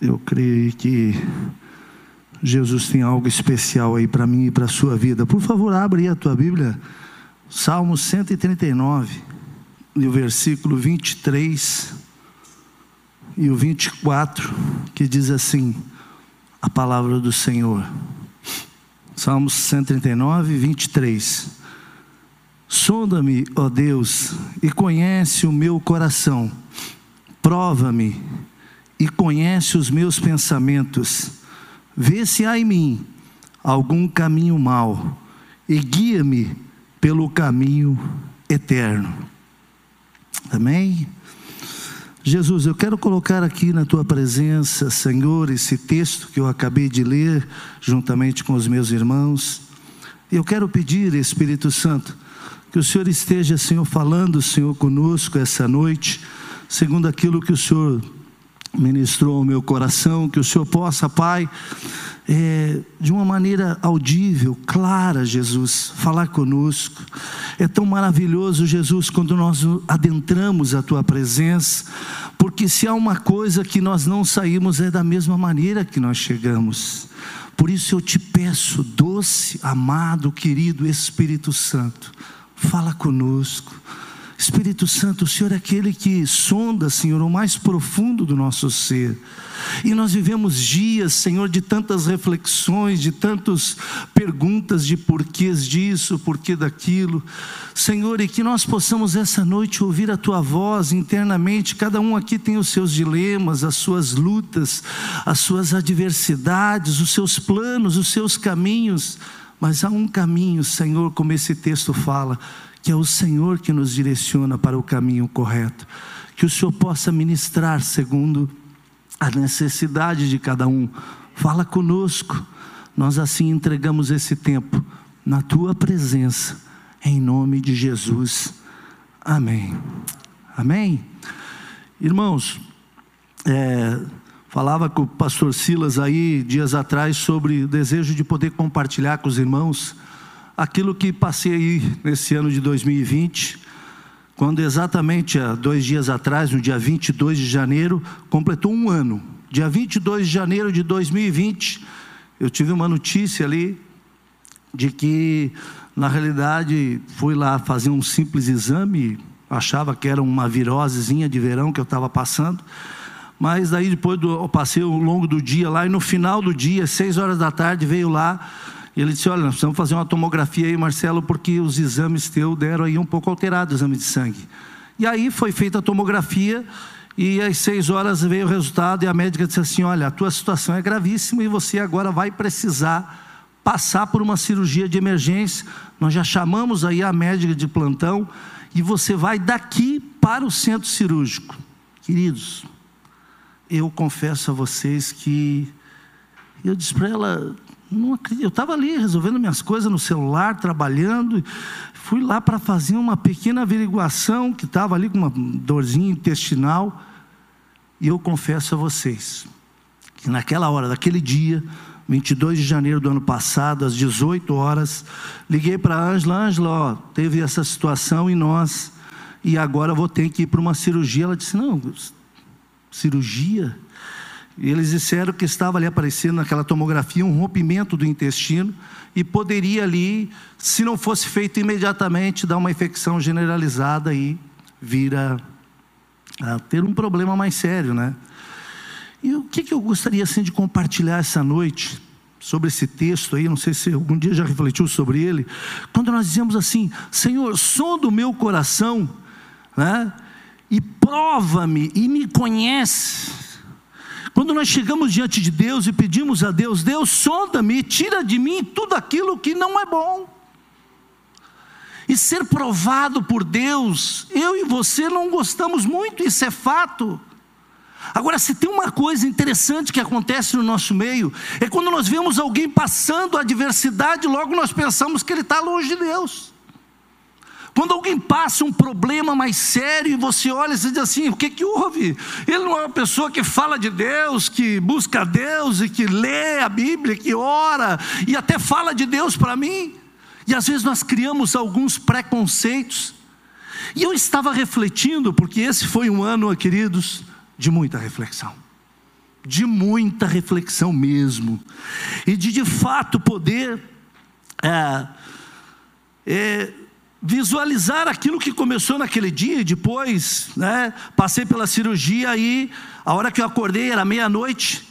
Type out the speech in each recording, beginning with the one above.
Eu creio que Jesus tem algo especial aí para mim e para a sua vida. Por favor, abre aí a tua Bíblia, Salmo 139, e o versículo 23 e o 24, que diz assim: a palavra do Senhor. Salmos 139, 23. Sonda-me, ó Deus, e conhece o meu coração. Prova-me e conhece os meus pensamentos. Vê se há em mim algum caminho mau e guia-me pelo caminho eterno. Amém? Jesus, eu quero colocar aqui na tua presença, Senhor, esse texto que eu acabei de ler, juntamente com os meus irmãos. Eu quero pedir, Espírito Santo, que o Senhor esteja, Senhor, falando, Senhor, conosco essa noite, segundo aquilo que o Senhor ministrou ao meu coração, que o Senhor possa, Pai, é, de uma maneira audível, clara, Jesus, falar conosco. É tão maravilhoso, Jesus, quando nós adentramos a Tua presença, porque se há uma coisa que nós não saímos é da mesma maneira que nós chegamos. Por isso eu te peço, doce, amado, querido Espírito Santo, fala conosco Espírito Santo, o Senhor é aquele que sonda, Senhor, o mais profundo do nosso ser. E nós vivemos dias, Senhor, de tantas reflexões, de tantas perguntas de porquês disso, porquê daquilo. Senhor, e que nós possamos essa noite ouvir a tua voz internamente. Cada um aqui tem os seus dilemas, as suas lutas, as suas adversidades, os seus planos, os seus caminhos. Mas há um caminho, Senhor, como esse texto fala que é o Senhor que nos direciona para o caminho correto. Que o Senhor possa ministrar segundo a necessidade de cada um. Fala conosco. Nós assim entregamos esse tempo na tua presença, em nome de Jesus. Amém. Amém. Irmãos, é, falava com o pastor Silas aí dias atrás sobre o desejo de poder compartilhar com os irmãos aquilo que passei nesse ano de 2020, quando exatamente há dois dias atrás, no dia 22 de janeiro, completou um ano. Dia 22 de janeiro de 2020, eu tive uma notícia ali de que, na realidade, fui lá fazer um simples exame, achava que era uma virosezinha de verão que eu estava passando. Mas daí depois do, eu passei ao longo do dia lá e no final do dia, seis horas da tarde, veio lá e ele disse: Olha, nós precisamos fazer uma tomografia aí, Marcelo, porque os exames teus deram aí um pouco alterado o exame de sangue. E aí foi feita a tomografia, e às seis horas veio o resultado, e a médica disse assim: Olha, a tua situação é gravíssima e você agora vai precisar passar por uma cirurgia de emergência. Nós já chamamos aí a médica de plantão, e você vai daqui para o centro cirúrgico. Queridos, eu confesso a vocês que eu disse para ela, não acredito. Eu estava ali resolvendo minhas coisas no celular, trabalhando. Fui lá para fazer uma pequena averiguação, que estava ali com uma dorzinha intestinal. E eu confesso a vocês, que naquela hora, daquele dia, 22 de janeiro do ano passado, às 18 horas, liguei para a Ângela, Ângela, teve essa situação em nós, e agora vou ter que ir para uma cirurgia. Ela disse, não, cirurgia? E eles disseram que estava ali aparecendo naquela tomografia um rompimento do intestino e poderia ali, se não fosse feito imediatamente, dar uma infecção generalizada e vir a, a ter um problema mais sério, né? E o que, que eu gostaria assim de compartilhar essa noite sobre esse texto aí, não sei se algum dia já refletiu sobre ele, quando nós dizemos assim, Senhor, som do meu coração, né? E prova-me e me conhece quando nós chegamos diante de Deus e pedimos a Deus, Deus sonda-me, tira de mim tudo aquilo que não é bom. E ser provado por Deus, eu e você não gostamos muito, isso é fato. Agora, se tem uma coisa interessante que acontece no nosso meio, é quando nós vemos alguém passando adversidade, logo nós pensamos que ele está longe de Deus. Quando alguém passa um problema mais sério e você olha e diz assim: o que, que houve? Ele não é uma pessoa que fala de Deus, que busca Deus e que lê a Bíblia, que ora e até fala de Deus para mim. E às vezes nós criamos alguns preconceitos. E eu estava refletindo, porque esse foi um ano, queridos, de muita reflexão. de muita reflexão mesmo, e de de fato poder é, é, visualizar aquilo que começou naquele dia e depois, né, passei pela cirurgia e a hora que eu acordei era meia-noite,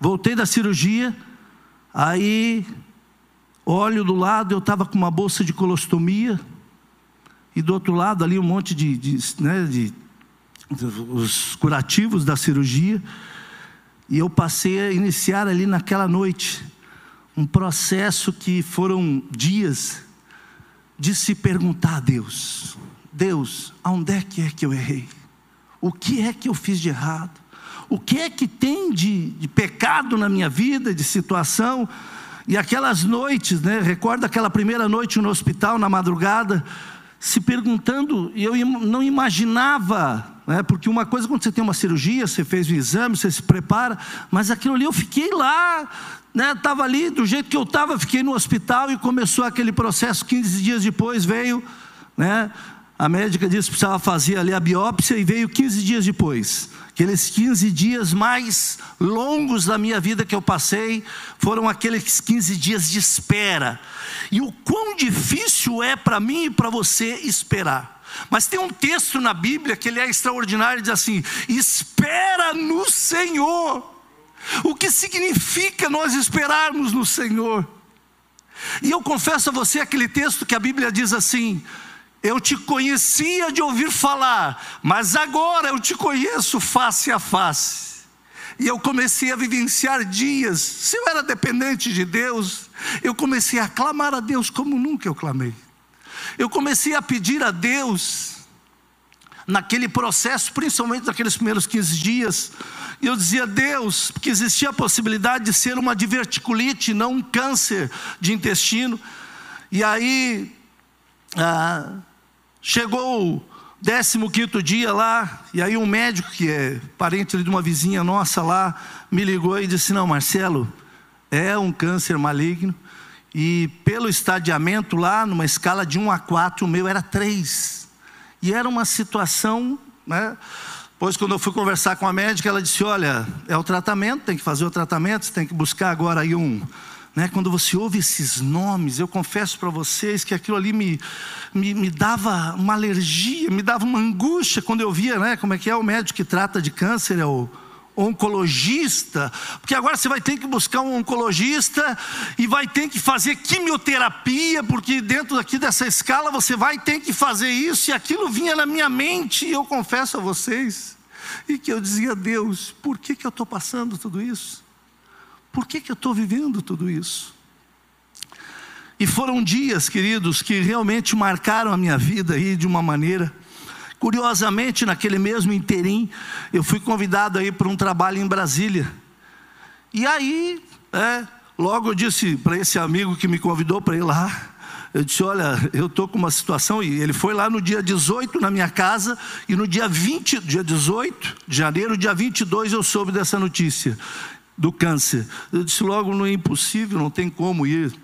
voltei da cirurgia, aí olho do lado, eu estava com uma bolsa de colostomia, e do outro lado ali um monte de, de, né, de, os curativos da cirurgia, e eu passei a iniciar ali naquela noite um processo que foram dias de se perguntar a Deus: Deus, aonde é que é que eu errei? O que é que eu fiz de errado? O que é que tem de, de pecado na minha vida, de situação? E aquelas noites, né? Recorda aquela primeira noite no hospital, na madrugada, se perguntando, e eu não imaginava, né? porque uma coisa quando você tem uma cirurgia, você fez o exame, você se prepara, mas aquilo ali eu fiquei lá, estava né? ali do jeito que eu estava, fiquei no hospital e começou aquele processo. 15 dias depois veio, né? a médica disse que precisava fazer ali a biópsia e veio 15 dias depois. Aqueles 15 dias mais longos da minha vida que eu passei foram aqueles 15 dias de espera. E o quão difícil é para mim e para você esperar. Mas tem um texto na Bíblia que ele é extraordinário e diz assim: espera no Senhor. O que significa nós esperarmos no Senhor? E eu confesso a você aquele texto que a Bíblia diz assim: Eu te conhecia de ouvir falar, mas agora eu te conheço face a face. E eu comecei a vivenciar dias, se eu era dependente de Deus, eu comecei a clamar a Deus como nunca eu clamei. Eu comecei a pedir a Deus, naquele processo, principalmente naqueles primeiros 15 dias, e eu dizia, Deus, porque existia a possibilidade de ser uma diverticulite, não um câncer de intestino. E aí, ah, chegou o 15 dia lá, e aí um médico, que é parente de uma vizinha nossa lá, me ligou e disse: Não, Marcelo, é um câncer maligno, e pelo estadiamento lá, numa escala de 1 a 4, o meu era 3. E era uma situação, né? Pois quando eu fui conversar com a médica, ela disse: Olha, é o tratamento, tem que fazer o tratamento, você tem que buscar agora aí um. Né, quando você ouve esses nomes, eu confesso para vocês que aquilo ali me, me, me, dava uma alergia, me dava uma angústia quando eu via, né, como é que é o médico que trata de câncer, é o oncologista, porque agora você vai ter que buscar um oncologista e vai ter que fazer quimioterapia, porque dentro aqui dessa escala você vai ter que fazer isso e aquilo vinha na minha mente, e eu confesso a vocês, e que eu dizia, Deus, por que, que eu estou passando tudo isso? Por que, que eu estou vivendo tudo isso? E foram dias, queridos, que realmente marcaram a minha vida aí de uma maneira Curiosamente, naquele mesmo interim, eu fui convidado aí para um trabalho em Brasília. E aí, é, logo eu disse para esse amigo que me convidou para ir lá, eu disse: Olha, eu estou com uma situação. E ele foi lá no dia 18 na minha casa, e no dia 20, dia 18 de janeiro, dia 22, eu soube dessa notícia do câncer. Eu disse: Logo, não é impossível, não tem como ir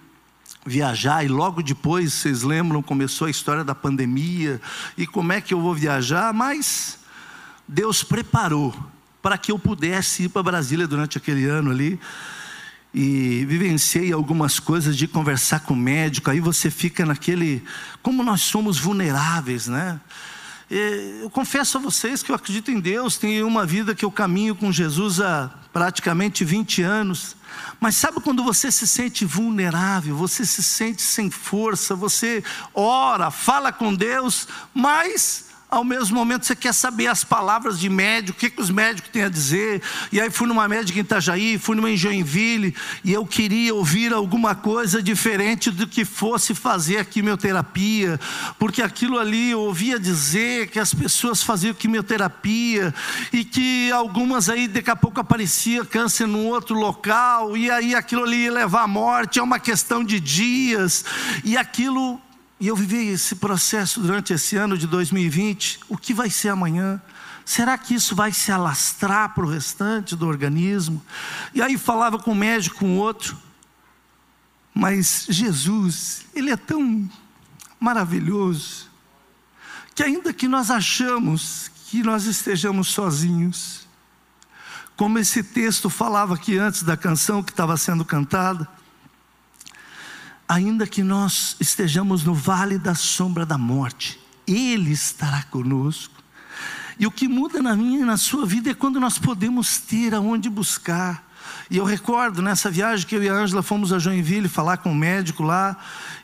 viajar e logo depois, vocês lembram, começou a história da pandemia e como é que eu vou viajar, mas Deus preparou para que eu pudesse ir para Brasília durante aquele ano ali e vivenciei algumas coisas de conversar com o médico, aí você fica naquele, como nós somos vulneráveis, né? Eu confesso a vocês que eu acredito em Deus, tenho uma vida que eu caminho com Jesus há praticamente 20 anos. Mas sabe quando você se sente vulnerável, você se sente sem força, você ora, fala com Deus, mas ao mesmo momento você quer saber as palavras de médico, o que, que os médicos têm a dizer. E aí fui numa médica em Itajaí, fui numa em Joinville, e eu queria ouvir alguma coisa diferente do que fosse fazer a quimioterapia, porque aquilo ali eu ouvia dizer que as pessoas faziam quimioterapia, e que algumas aí daqui a pouco aparecia câncer num outro local, e aí aquilo ali ia levar à morte, é uma questão de dias, e aquilo e eu vivi esse processo durante esse ano de 2020. O que vai ser amanhã? Será que isso vai se alastrar para o restante do organismo? E aí falava com um médico, com outro. Mas Jesus, Ele é tão maravilhoso, que ainda que nós achamos que nós estejamos sozinhos, como esse texto falava aqui antes da canção que estava sendo cantada. Ainda que nós estejamos no vale da sombra da morte, Ele estará conosco. E o que muda na minha e na sua vida é quando nós podemos ter aonde buscar. E eu recordo nessa viagem que eu e a Ângela fomos a Joinville falar com o médico lá,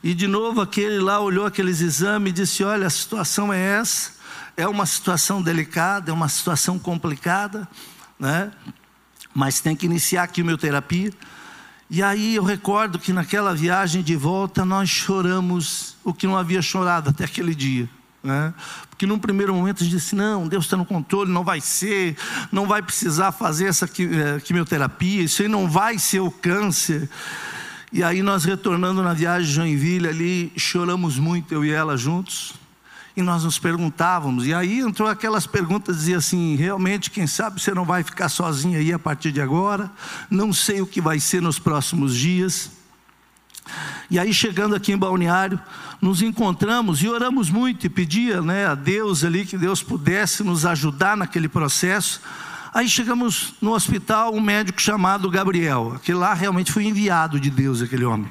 e de novo aquele lá olhou aqueles exames e disse: Olha, a situação é essa, é uma situação delicada, é uma situação complicada, né? mas tem que iniciar a quimioterapia. E aí eu recordo que naquela viagem de volta nós choramos o que não havia chorado até aquele dia. Né? Porque num primeiro momento a gente disse: não, Deus está no controle, não vai ser, não vai precisar fazer essa eh, quimioterapia, isso aí não vai ser o câncer. E aí nós retornando na viagem de Joinville ali, choramos muito, eu e ela juntos. E nós nos perguntávamos, e aí entrou aquelas perguntas, dizia assim: realmente, quem sabe você não vai ficar sozinha aí a partir de agora? Não sei o que vai ser nos próximos dias. E aí, chegando aqui em Balneário, nos encontramos e oramos muito e pedia né, a Deus ali que Deus pudesse nos ajudar naquele processo. Aí chegamos no hospital, um médico chamado Gabriel, que lá realmente foi enviado de Deus, aquele homem.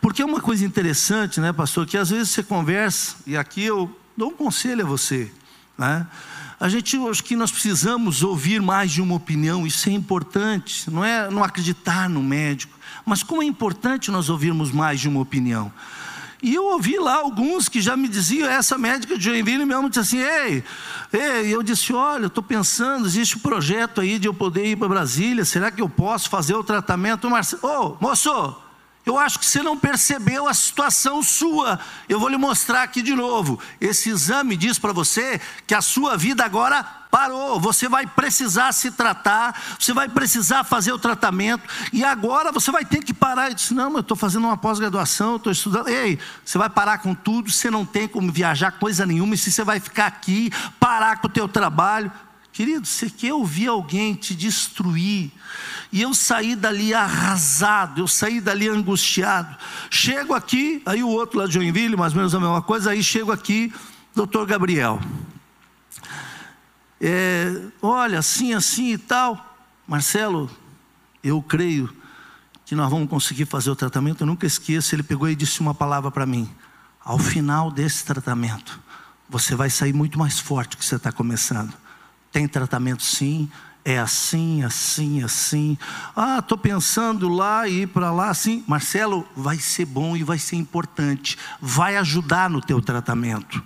Porque é uma coisa interessante, né, pastor, que às vezes você conversa, e aqui eu dou um conselho a você, né? A gente, acho que nós precisamos ouvir mais de uma opinião, isso é importante, não é não acreditar no médico, mas como é importante nós ouvirmos mais de uma opinião. E eu ouvi lá alguns que já me diziam, essa médica de Joinville mesmo disse assim, ei, ei, eu disse, olha, estou pensando, existe um projeto aí de eu poder ir para Brasília, será que eu posso fazer o tratamento? Marcelo, ô, oh, moço, eu acho que você não percebeu a situação sua. Eu vou lhe mostrar aqui de novo. Esse exame diz para você que a sua vida agora parou. Você vai precisar se tratar, você vai precisar fazer o tratamento, e agora você vai ter que parar. Eu disse: Não, eu estou fazendo uma pós-graduação, estou estudando. Ei, você vai parar com tudo, você não tem como viajar coisa nenhuma, e se você vai ficar aqui, parar com o teu trabalho. Querido, você quer ouvir alguém te destruir, e eu saí dali arrasado, eu saí dali angustiado. Chego aqui, aí o outro lá de Joinville, mais ou menos a mesma coisa, aí chego aqui, doutor Gabriel. É, olha, assim, assim e tal. Marcelo, eu creio que nós vamos conseguir fazer o tratamento. Eu nunca esqueço, ele pegou e disse uma palavra para mim. Ao final desse tratamento, você vai sair muito mais forte que você está começando. Tem tratamento sim, é assim, assim, assim. Ah, estou pensando lá e ir para lá, assim. Marcelo, vai ser bom e vai ser importante. Vai ajudar no teu tratamento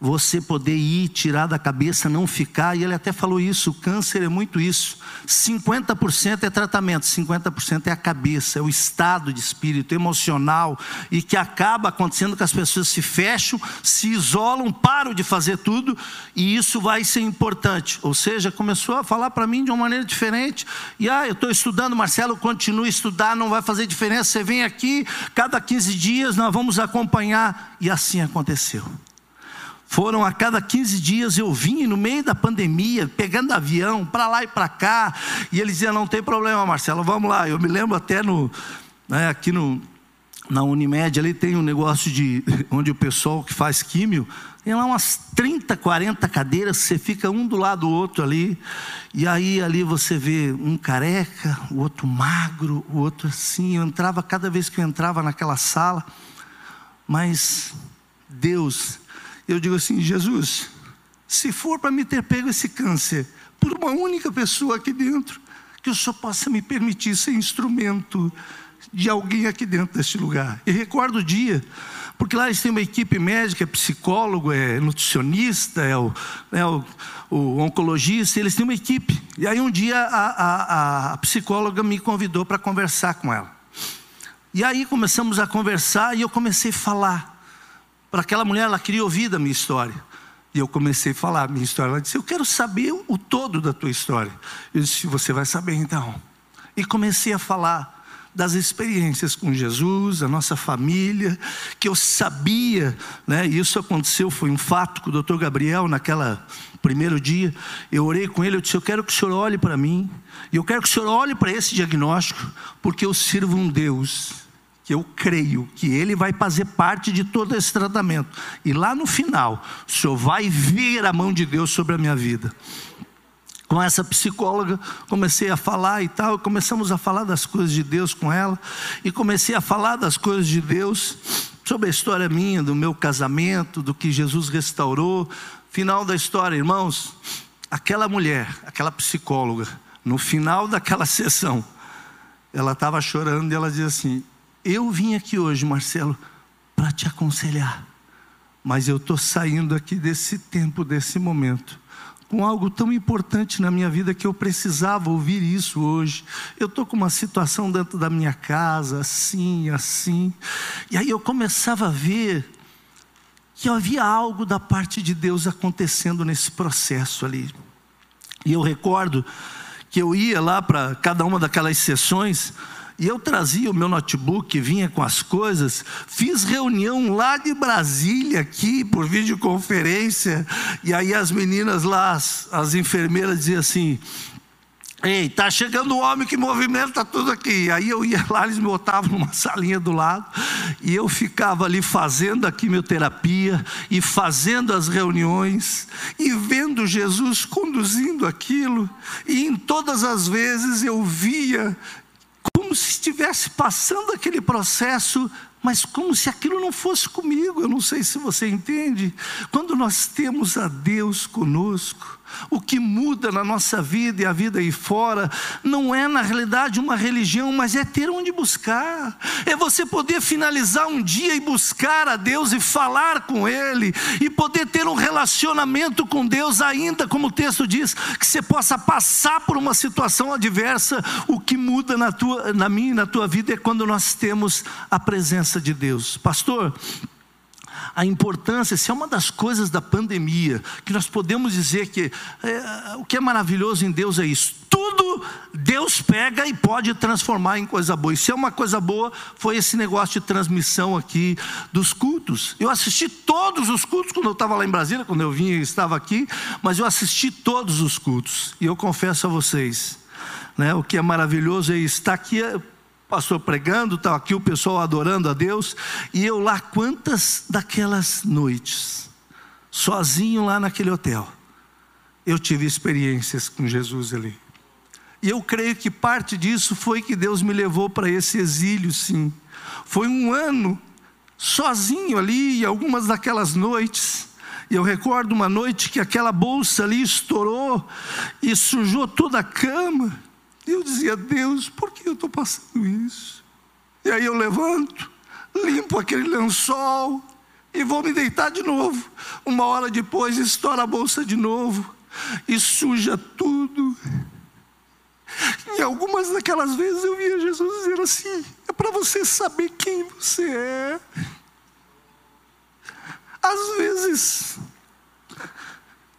você poder ir, tirar da cabeça, não ficar, e ele até falou isso: o câncer é muito isso. 50% é tratamento, 50% é a cabeça, é o estado de espírito emocional, e que acaba acontecendo que as pessoas se fecham, se isolam, param de fazer tudo, e isso vai ser importante. Ou seja, começou a falar para mim de uma maneira diferente, e ah, eu estou estudando, Marcelo, continue a estudar, não vai fazer diferença, você vem aqui, cada 15 dias nós vamos acompanhar, e assim aconteceu. Foram a cada 15 dias eu vim no meio da pandemia, pegando avião para lá e para cá, e eles diziam: não tem problema, Marcelo, vamos lá. Eu me lembro até no, né, aqui no, na Unimed ali tem um negócio de onde o pessoal que faz químio tem lá umas 30, 40 cadeiras, você fica um do lado do outro ali, e aí ali você vê um careca, o outro magro, o outro assim. Eu entrava cada vez que eu entrava naquela sala, mas Deus eu digo assim: Jesus, se for para me ter pego esse câncer por uma única pessoa aqui dentro, que o Senhor possa me permitir ser instrumento de alguém aqui dentro deste lugar. E recordo o dia, porque lá eles têm uma equipe médica, é psicólogo, é nutricionista, é o, é o, o oncologista, eles têm uma equipe. E aí um dia a, a, a psicóloga me convidou para conversar com ela. E aí começamos a conversar e eu comecei a falar para aquela mulher, ela queria ouvir da minha história. E eu comecei a falar a minha história. Ela disse: Eu quero saber o todo da tua história. Eu disse: Você vai saber então. E comecei a falar das experiências com Jesus, a nossa família, que eu sabia, né? Isso aconteceu, foi um fato com o doutor Gabriel naquela primeiro dia. Eu orei com ele, eu disse: Eu quero que o senhor olhe para mim, e eu quero que o senhor olhe para esse diagnóstico, porque eu sirvo um Deus que eu creio que Ele vai fazer parte de todo esse tratamento. E lá no final, o Senhor vai ver a mão de Deus sobre a minha vida. com essa psicóloga, comecei a falar e tal, começamos a falar das coisas de Deus com ela, e comecei a falar das coisas de Deus, sobre a história minha, do meu casamento, do que Jesus restaurou. Final da história, irmãos, aquela mulher, aquela psicóloga, no final daquela sessão, ela estava chorando e ela dizia assim: Eu vim aqui hoje, Marcelo, para te aconselhar, mas eu estou saindo aqui desse tempo, desse momento com algo tão importante na minha vida que eu precisava ouvir isso hoje. Eu estou com uma situação dentro da minha casa, assim, assim. E aí eu começava a ver que havia algo da parte de Deus acontecendo nesse processo ali. E eu recordo que eu ia lá para cada uma daquelas sessões e eu trazia o meu notebook, vinha com as coisas, fiz reunião lá de Brasília, aqui, por videoconferência, e aí as meninas lá, as, as enfermeiras diziam assim: Ei, tá chegando o homem que movimenta tudo aqui. Aí eu ia lá, eles me botavam numa salinha do lado, e eu ficava ali fazendo a quimioterapia, e fazendo as reuniões, e vendo Jesus conduzindo aquilo, e em todas as vezes eu via como se estivesse passando aquele processo, mas como se aquilo não fosse comigo. Eu não sei se você entende. Quando nós temos a Deus conosco, o que muda na nossa vida e a vida aí fora não é na realidade uma religião, mas é ter onde buscar. É você poder finalizar um dia e buscar a Deus e falar com Ele e poder ter um relacionamento com Deus, ainda como o texto diz, que você possa passar por uma situação adversa. O que muda na tua, na minha e na tua vida é quando nós temos a presença de Deus. Pastor, a importância, se é uma das coisas da pandemia, que nós podemos dizer que é, o que é maravilhoso em Deus é isso. Tudo Deus pega e pode transformar em coisa boa. E se é uma coisa boa, foi esse negócio de transmissão aqui dos cultos. Eu assisti todos os cultos quando eu estava lá em Brasília, quando eu vinha e estava aqui, mas eu assisti todos os cultos. E eu confesso a vocês, né, o que é maravilhoso é estar aqui pastor pregando, estava aqui o pessoal adorando a Deus, e eu lá, quantas daquelas noites, sozinho lá naquele hotel, eu tive experiências com Jesus ali. E eu creio que parte disso foi que Deus me levou para esse exílio, sim. Foi um ano sozinho ali, e algumas daquelas noites. E eu recordo uma noite que aquela bolsa ali estourou e sujou toda a cama. E eu dizia, Deus, por que eu estou passando isso? E aí eu levanto, limpo aquele lençol e vou me deitar de novo. Uma hora depois estoura a bolsa de novo e suja tudo. E algumas daquelas vezes eu via Jesus dizer assim: é para você saber quem você é. Às vezes,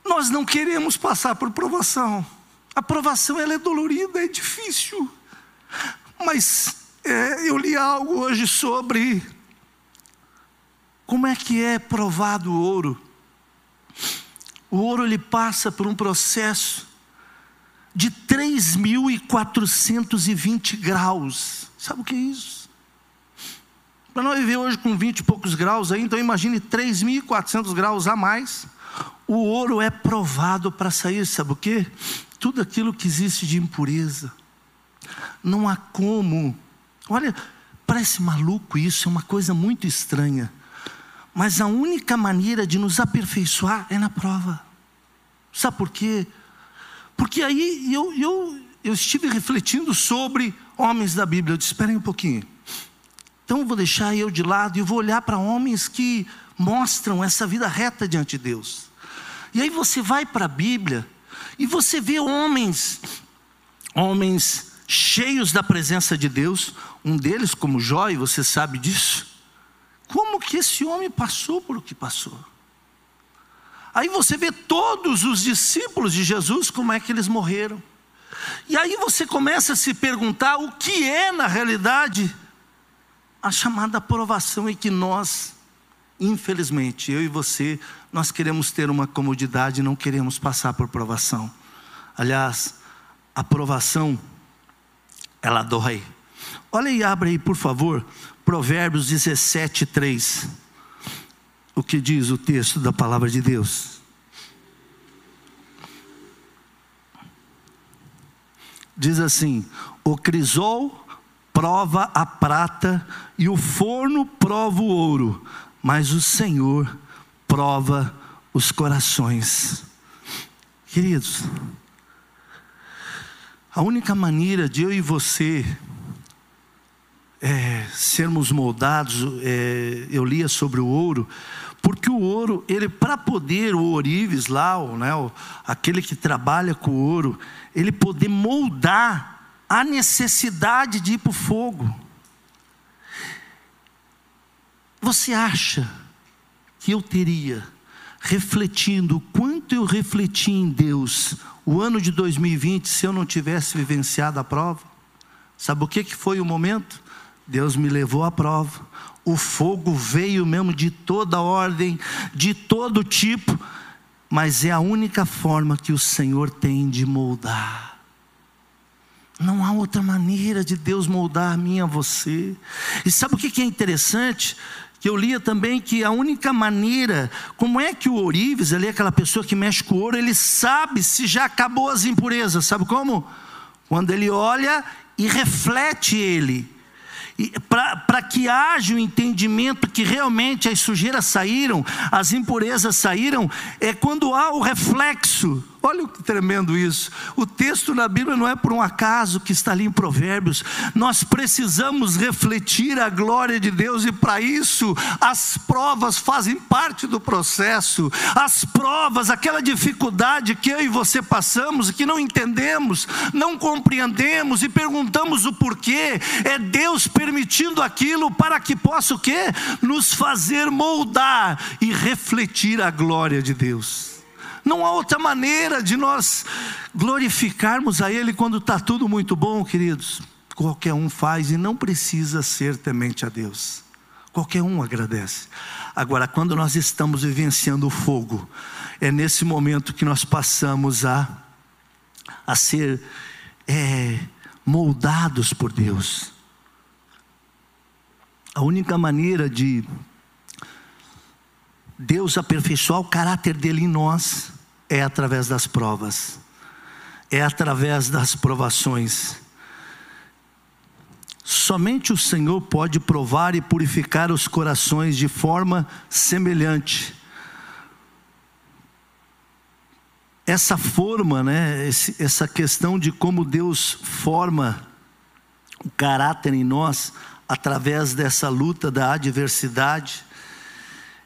nós não queremos passar por provação. A provação ela é dolorida, é difícil. Mas é, eu li algo hoje sobre como é que é provado o ouro. O ouro ele passa por um processo de 3.420 graus. Sabe o que é isso? Para nós viver hoje com 20 e poucos graus aí, então imagine 3.400 graus a mais. O ouro é provado para sair, sabe o que? Tudo aquilo que existe de impureza. Não há como. Olha, parece maluco isso, é uma coisa muito estranha. Mas a única maneira de nos aperfeiçoar é na prova. Sabe por quê? Porque aí eu, eu, eu estive refletindo sobre homens da Bíblia. Eu disse: esperem um pouquinho. Então eu vou deixar eu de lado e vou olhar para homens que mostram essa vida reta diante de Deus. E aí você vai para a Bíblia e você vê homens, homens cheios da presença de Deus, um deles como Jó, e você sabe disso. Como que esse homem passou por o que passou? Aí você vê todos os discípulos de Jesus, como é que eles morreram. E aí você começa a se perguntar o que é, na realidade, a chamada aprovação em que nós, infelizmente, eu e você, nós queremos ter uma comodidade, não queremos passar por provação. Aliás, a provação, ela dói. Olha e abre aí, por favor, Provérbios 17, 3. O que diz o texto da palavra de Deus? diz assim: o crisol prova a prata e o forno prova o ouro, mas o Senhor prova os corações. Queridos, a única maneira de eu e você é, sermos moldados, é, eu lia sobre o ouro, porque o ouro, ele para poder, o ourives lá, o, né, o, aquele que trabalha com o ouro, ele poder moldar a necessidade de ir para o fogo. Você acha eu teria, refletindo o quanto eu refleti em Deus, o ano de 2020, se eu não tivesse vivenciado a prova? Sabe o que, que foi o momento? Deus me levou à prova. O fogo veio mesmo de toda ordem, de todo tipo, mas é a única forma que o Senhor tem de moldar. Não há outra maneira de Deus moldar a mim a você. E sabe o que é interessante? Que eu lia também que a única maneira, como é que o ourives, ali aquela pessoa que mexe com ouro, ele sabe se já acabou as impurezas, sabe como? Quando ele olha e reflete ele. Para que haja o um entendimento que realmente as sujeiras saíram, as impurezas saíram, é quando há o reflexo Olha que tremendo isso. O texto na Bíblia não é por um acaso que está ali em Provérbios. Nós precisamos refletir a glória de Deus e para isso as provas fazem parte do processo. As provas, aquela dificuldade que eu e você passamos, que não entendemos, não compreendemos e perguntamos o porquê, é Deus permitindo aquilo para que possa o quê? Nos fazer moldar e refletir a glória de Deus. Não há outra maneira de nós glorificarmos a Ele quando está tudo muito bom, queridos. Qualquer um faz e não precisa ser temente a Deus. Qualquer um agradece. Agora, quando nós estamos vivenciando o fogo, é nesse momento que nós passamos a, a ser é, moldados por Deus. A única maneira de Deus aperfeiçoar o caráter dele em nós é através das provas, é através das provações. Somente o Senhor pode provar e purificar os corações de forma semelhante. Essa forma, né, essa questão de como Deus forma o caráter em nós através dessa luta da adversidade,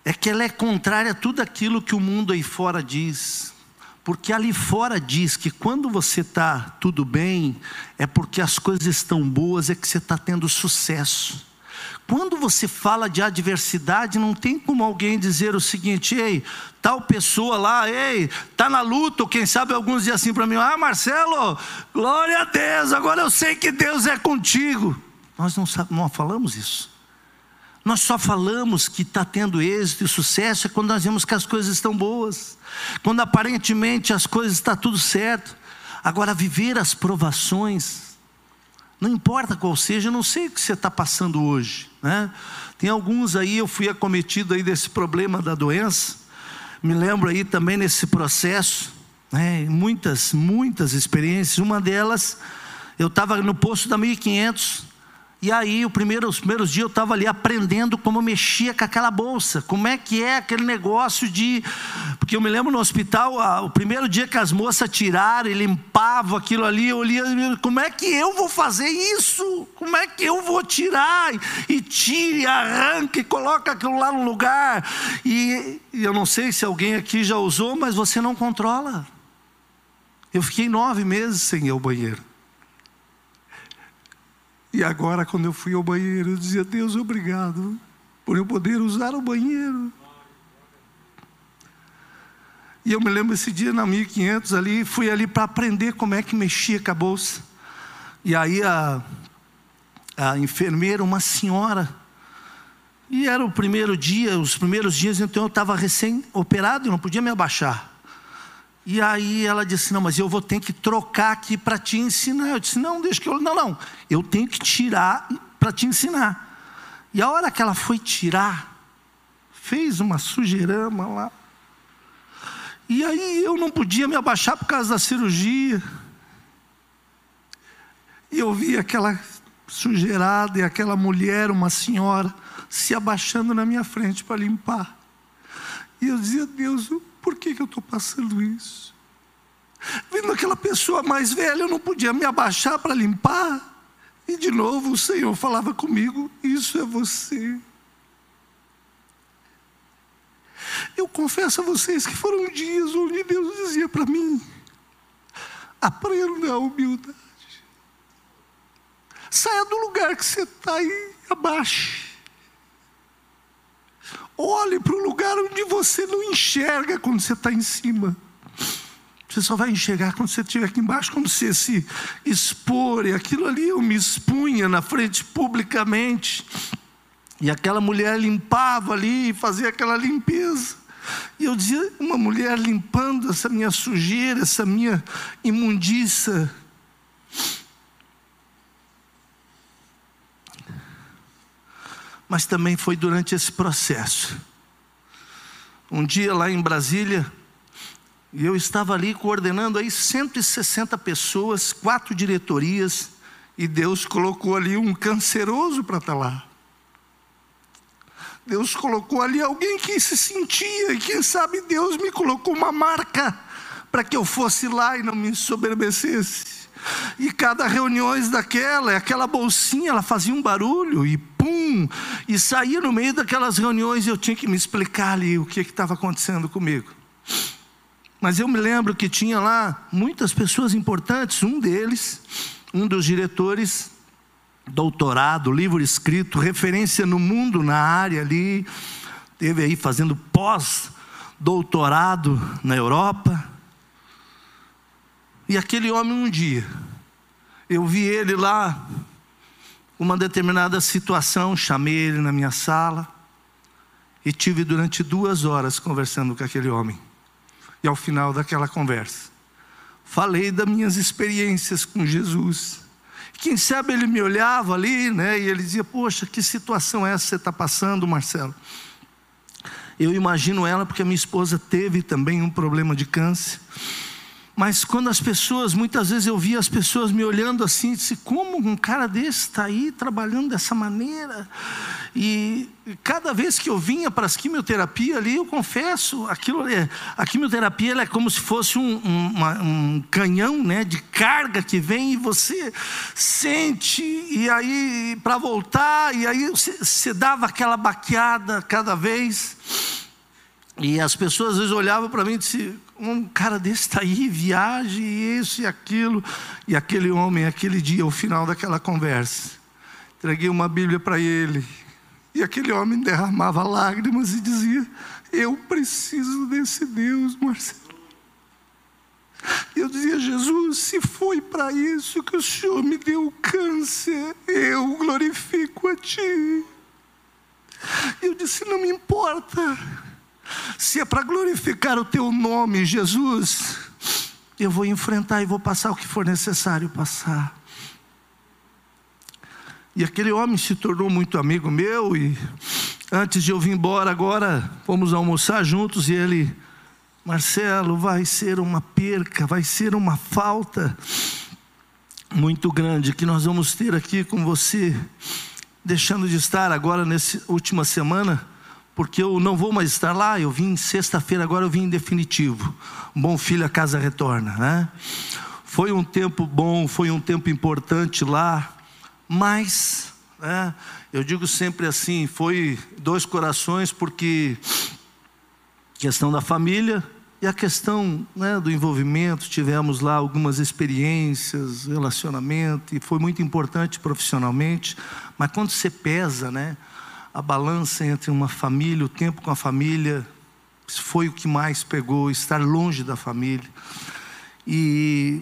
é que ela é contrária a tudo aquilo que o mundo aí fora diz. Porque ali fora diz que quando você está tudo bem, é porque as coisas estão boas, é que você está tendo sucesso. Quando você fala de adversidade, não tem como alguém dizer o seguinte: ei, tal pessoa lá, ei, está na luta, ou quem sabe alguns dizem assim para mim: ah, Marcelo, glória a Deus, agora eu sei que Deus é contigo. Nós não, não falamos isso. Nós só falamos que está tendo êxito e sucesso é quando nós vemos que as coisas estão boas, quando aparentemente as coisas estão tudo certo. Agora, viver as provações, não importa qual seja, eu não sei o que você está passando hoje. Né? Tem alguns aí, eu fui acometido aí desse problema da doença, me lembro aí também nesse processo, né? muitas, muitas experiências, uma delas, eu estava no posto da 1500, e aí, os primeiros dias eu estava ali aprendendo como mexia com aquela bolsa, como é que é aquele negócio de. Porque eu me lembro no hospital, o primeiro dia que as moças tiraram e limpavam aquilo ali, eu olhia, como é que eu vou fazer isso? Como é que eu vou tirar? E tire, arranca e coloca aquilo lá no lugar. E, e eu não sei se alguém aqui já usou, mas você não controla. Eu fiquei nove meses sem ir ao banheiro. E agora, quando eu fui ao banheiro, eu dizia: Deus, obrigado por eu poder usar o banheiro. E eu me lembro esse dia na 1500 ali, fui ali para aprender como é que mexia com a bolsa. E aí a, a enfermeira, uma senhora, e era o primeiro dia, os primeiros dias, então eu estava recém-operado, e não podia me abaixar. E aí ela disse: Não, mas eu vou ter que trocar aqui para te ensinar. Eu disse: Não, deixa que eu. Não, não, eu tenho que tirar para te ensinar. E a hora que ela foi tirar, fez uma sujeirama lá. E aí eu não podia me abaixar por causa da cirurgia. E eu vi aquela sujeirada e aquela mulher, uma senhora, se abaixando na minha frente para limpar. E eu dizia, Deus, por que, que eu estou passando isso? Vendo aquela pessoa mais velha, eu não podia me abaixar para limpar. E de novo o Senhor falava comigo: Isso é você. Eu confesso a vocês que foram dias onde Deus dizia para mim: aprenda a humildade. Saia do lugar que você está e abaixe. Olhe para o lugar onde você não enxerga quando você está em cima. Você só vai enxergar quando você estiver aqui embaixo, quando você se expor. E aquilo ali eu me expunha na frente publicamente. E aquela mulher limpava ali fazia aquela limpeza. E eu dizia, uma mulher limpando essa minha sujeira, essa minha imundiça. Mas também foi durante esse processo. Um dia lá em Brasília, e eu estava ali coordenando aí 160 pessoas, quatro diretorias, e Deus colocou ali um canceroso para estar tá lá. Deus colocou ali alguém que se sentia, e quem sabe Deus me colocou uma marca para que eu fosse lá e não me soberbecesse. E cada reuniões daquela, aquela bolsinha, ela fazia um barulho e pum, e saía no meio daquelas reuniões e eu tinha que me explicar ali o que estava acontecendo comigo. Mas eu me lembro que tinha lá muitas pessoas importantes, um deles, um dos diretores, doutorado, livro escrito, referência no mundo na área ali, teve aí fazendo pós-doutorado na Europa. E aquele homem um dia, eu vi ele lá, uma determinada situação, chamei ele na minha sala e tive durante duas horas conversando com aquele homem. E ao final daquela conversa, falei das minhas experiências com Jesus. Quem sabe ele me olhava ali, né? E ele dizia: Poxa, que situação é essa que você está passando, Marcelo? Eu imagino ela, porque a minha esposa teve também um problema de câncer. Mas quando as pessoas, muitas vezes eu via as pessoas me olhando assim, disse, como um cara desse está aí trabalhando dessa maneira? E cada vez que eu vinha para as quimioterapia ali, eu confesso, aquilo é, a quimioterapia é como se fosse um, um, uma, um, canhão né, de carga que vem e você sente, e aí para voltar, e aí você, você dava aquela baqueada cada vez. E as pessoas às vezes olhavam para mim e diziam: um cara desse está aí, viagem, isso e aquilo. E aquele homem, aquele dia, ao final daquela conversa, entreguei uma Bíblia para ele. E aquele homem derramava lágrimas e dizia: Eu preciso desse Deus, Marcelo. E eu dizia: Jesus, se foi para isso que o Senhor me deu câncer, eu glorifico a Ti. Eu disse: Não me importa se é para glorificar o teu nome, Jesus, eu vou enfrentar e vou passar o que for necessário passar. E aquele homem se tornou muito amigo meu e antes de eu vir embora agora, fomos almoçar juntos e ele, Marcelo, vai ser uma perca, vai ser uma falta muito grande que nós vamos ter aqui com você, deixando de estar agora nessa última semana porque eu não vou mais estar lá, eu vim sexta-feira, agora eu vim em definitivo. Bom filho, a casa retorna, né? Foi um tempo bom, foi um tempo importante lá, mas, né, eu digo sempre assim, foi dois corações, porque questão da família e a questão né, do envolvimento, tivemos lá algumas experiências, relacionamento, e foi muito importante profissionalmente, mas quando você pesa, né? A balança entre uma família, o tempo com a família, foi o que mais pegou, estar longe da família. E,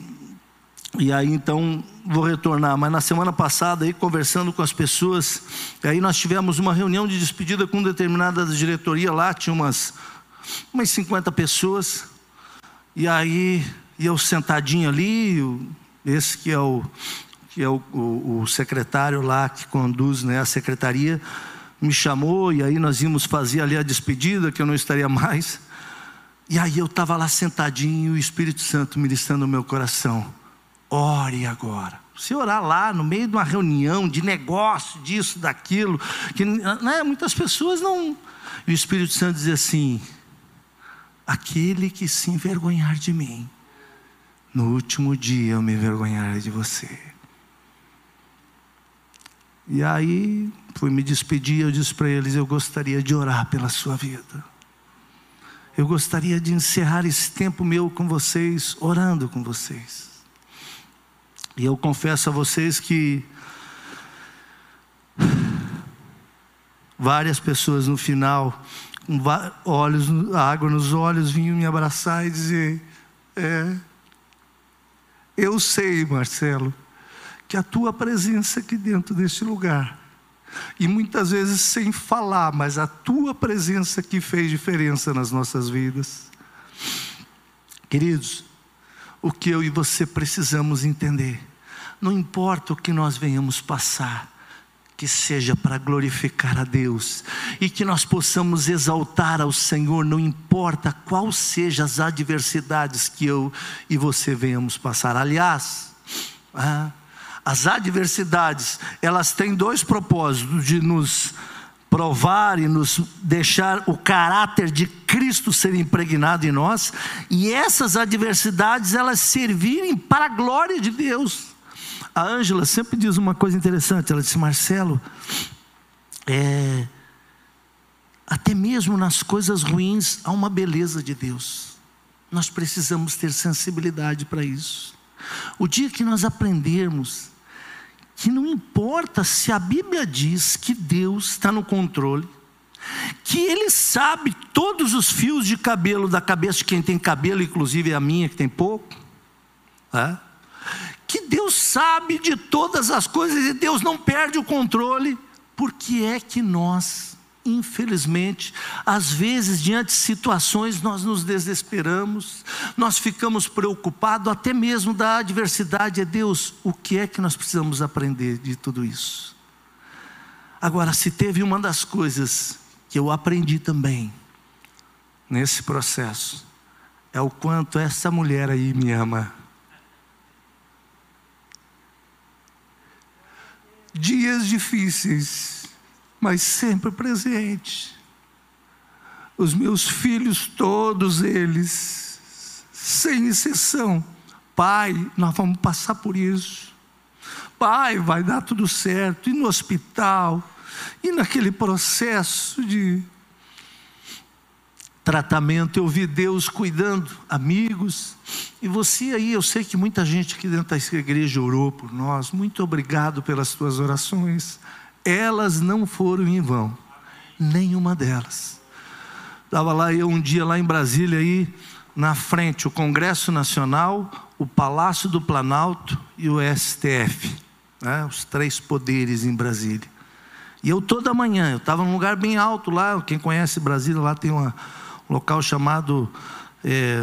e aí então vou retornar, mas na semana passada aí conversando com as pessoas, aí nós tivemos uma reunião de despedida com determinada diretoria lá, tinha umas umas 50 pessoas. E aí eu sentadinho ali, esse que é o que é o, o, o secretário lá que conduz né, a secretaria, me chamou e aí nós íamos fazer ali a despedida, que eu não estaria mais. E aí eu estava lá sentadinho, o Espírito Santo ministrando no meu coração. Ore agora. Você orar lá no meio de uma reunião de negócio, disso, daquilo, que né, muitas pessoas não. E o Espírito Santo diz assim: aquele que se envergonhar de mim, no último dia eu me envergonharei de você. E aí, fui me despedir, eu disse para eles: eu gostaria de orar pela sua vida. Eu gostaria de encerrar esse tempo meu com vocês, orando com vocês. E eu confesso a vocês que várias pessoas no final, com olhos, água nos olhos, vinham me abraçar e dizer: É, eu sei, Marcelo, que a tua presença aqui dentro deste lugar, e muitas vezes sem falar, mas a tua presença que fez diferença nas nossas vidas. Queridos, o que eu e você precisamos entender. Não importa o que nós venhamos passar, que seja para glorificar a Deus e que nós possamos exaltar ao Senhor, não importa qual sejam as adversidades que eu e você venhamos passar. Aliás, ah, as adversidades, elas têm dois propósitos: de nos provar e nos deixar o caráter de Cristo ser impregnado em nós, e essas adversidades elas servirem para a glória de Deus. A Ângela sempre diz uma coisa interessante, ela disse, Marcelo, é, até mesmo nas coisas ruins há uma beleza de Deus. Nós precisamos ter sensibilidade para isso. O dia que nós aprendermos que não importa se a Bíblia diz que Deus está no controle, que Ele sabe todos os fios de cabelo da cabeça de quem tem cabelo, inclusive a minha que tem pouco, é? que Deus sabe de todas as coisas e Deus não perde o controle, por que é que nós Infelizmente, às vezes, diante de situações, nós nos desesperamos, nós ficamos preocupados, até mesmo da adversidade. É Deus, o que é que nós precisamos aprender de tudo isso? Agora, se teve uma das coisas que eu aprendi também, nesse processo, é o quanto essa mulher aí me ama. Dias difíceis, mas sempre presente. Os meus filhos, todos eles, sem exceção, pai, nós vamos passar por isso. Pai, vai dar tudo certo. E no hospital, e naquele processo de tratamento, eu vi Deus cuidando, amigos. E você aí, eu sei que muita gente aqui dentro da igreja orou por nós. Muito obrigado pelas tuas orações elas não foram em vão, nenhuma delas. Estava lá eu um dia lá em Brasília aí na frente o Congresso Nacional, o Palácio do Planalto e o STF, né, os três poderes em Brasília. E eu toda manhã, eu estava num lugar bem alto lá, quem conhece Brasília lá tem uma, um local chamado é,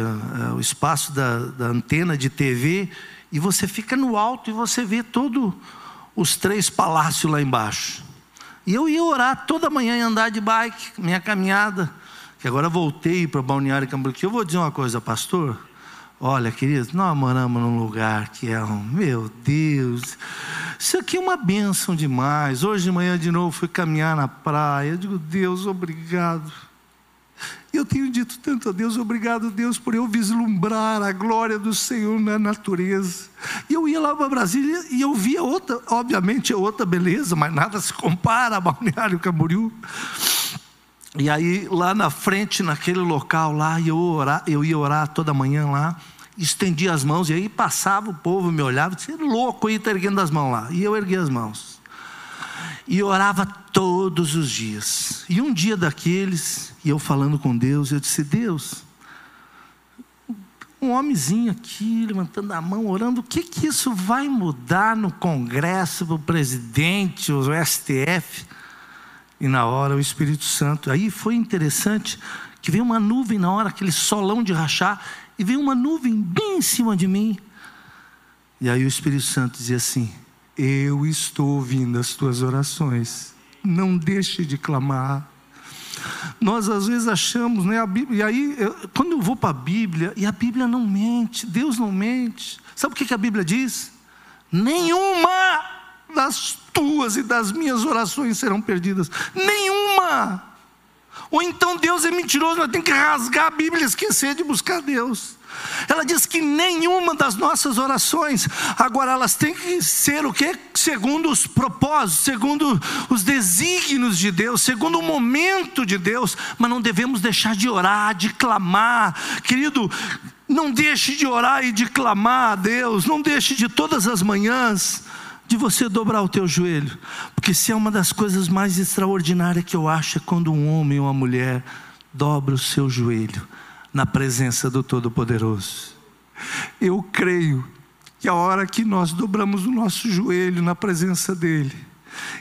é, o espaço da, da antena de TV, e você fica no alto e você vê todo os três palácios lá embaixo. E eu ia orar toda manhã e andar de bike, minha caminhada. Que agora voltei para Balneário Camboriú. Eu vou dizer uma coisa, pastor. Olha, querido, nós moramos num lugar que é um, meu Deus, isso aqui é uma bênção demais. Hoje de manhã de novo fui caminhar na praia. Eu digo, Deus, obrigado. Eu tenho dito tanto a Deus, obrigado Deus por eu vislumbrar a glória do Senhor na natureza. E eu ia lá para Brasília e eu via outra, obviamente é outra beleza, mas nada se compara a Balneário Camboriú. E aí lá na frente, naquele local lá, eu, orar, eu ia orar toda manhã lá, estendia as mãos e aí passava o povo, me olhava, disse, louco aí, está erguendo as mãos lá. E eu erguia as mãos. E orava todos os dias. E um dia daqueles, e eu falando com Deus, eu disse: Deus, um homenzinho aqui, levantando a mão, orando, o que que isso vai mudar no Congresso, para o presidente, o STF? E na hora o Espírito Santo. Aí foi interessante que veio uma nuvem na hora, aquele solão de rachar, e veio uma nuvem bem em cima de mim. E aí o Espírito Santo dizia assim: eu estou ouvindo as tuas orações. Não deixe de clamar. Nós às vezes achamos, né, Bíblia, e aí, eu, quando eu vou para a Bíblia, e a Bíblia não mente, Deus não mente. Sabe o que, que a Bíblia diz? nenhuma das tuas e das minhas orações serão perdidas. Nenhuma. Ou então Deus é mentiroso, nós temos que rasgar a Bíblia e esquecer de buscar Deus. Ela diz que nenhuma das nossas orações, agora elas têm que ser o que? Segundo os propósitos, segundo os desígnios de Deus, segundo o momento de Deus, mas não devemos deixar de orar, de clamar, querido. Não deixe de orar e de clamar a Deus, não deixe de todas as manhãs de você dobrar o teu joelho, porque se é uma das coisas mais extraordinárias que eu acho é quando um homem ou uma mulher dobra o seu joelho na presença do Todo-Poderoso. Eu creio que a hora que nós dobramos o nosso joelho na presença dEle,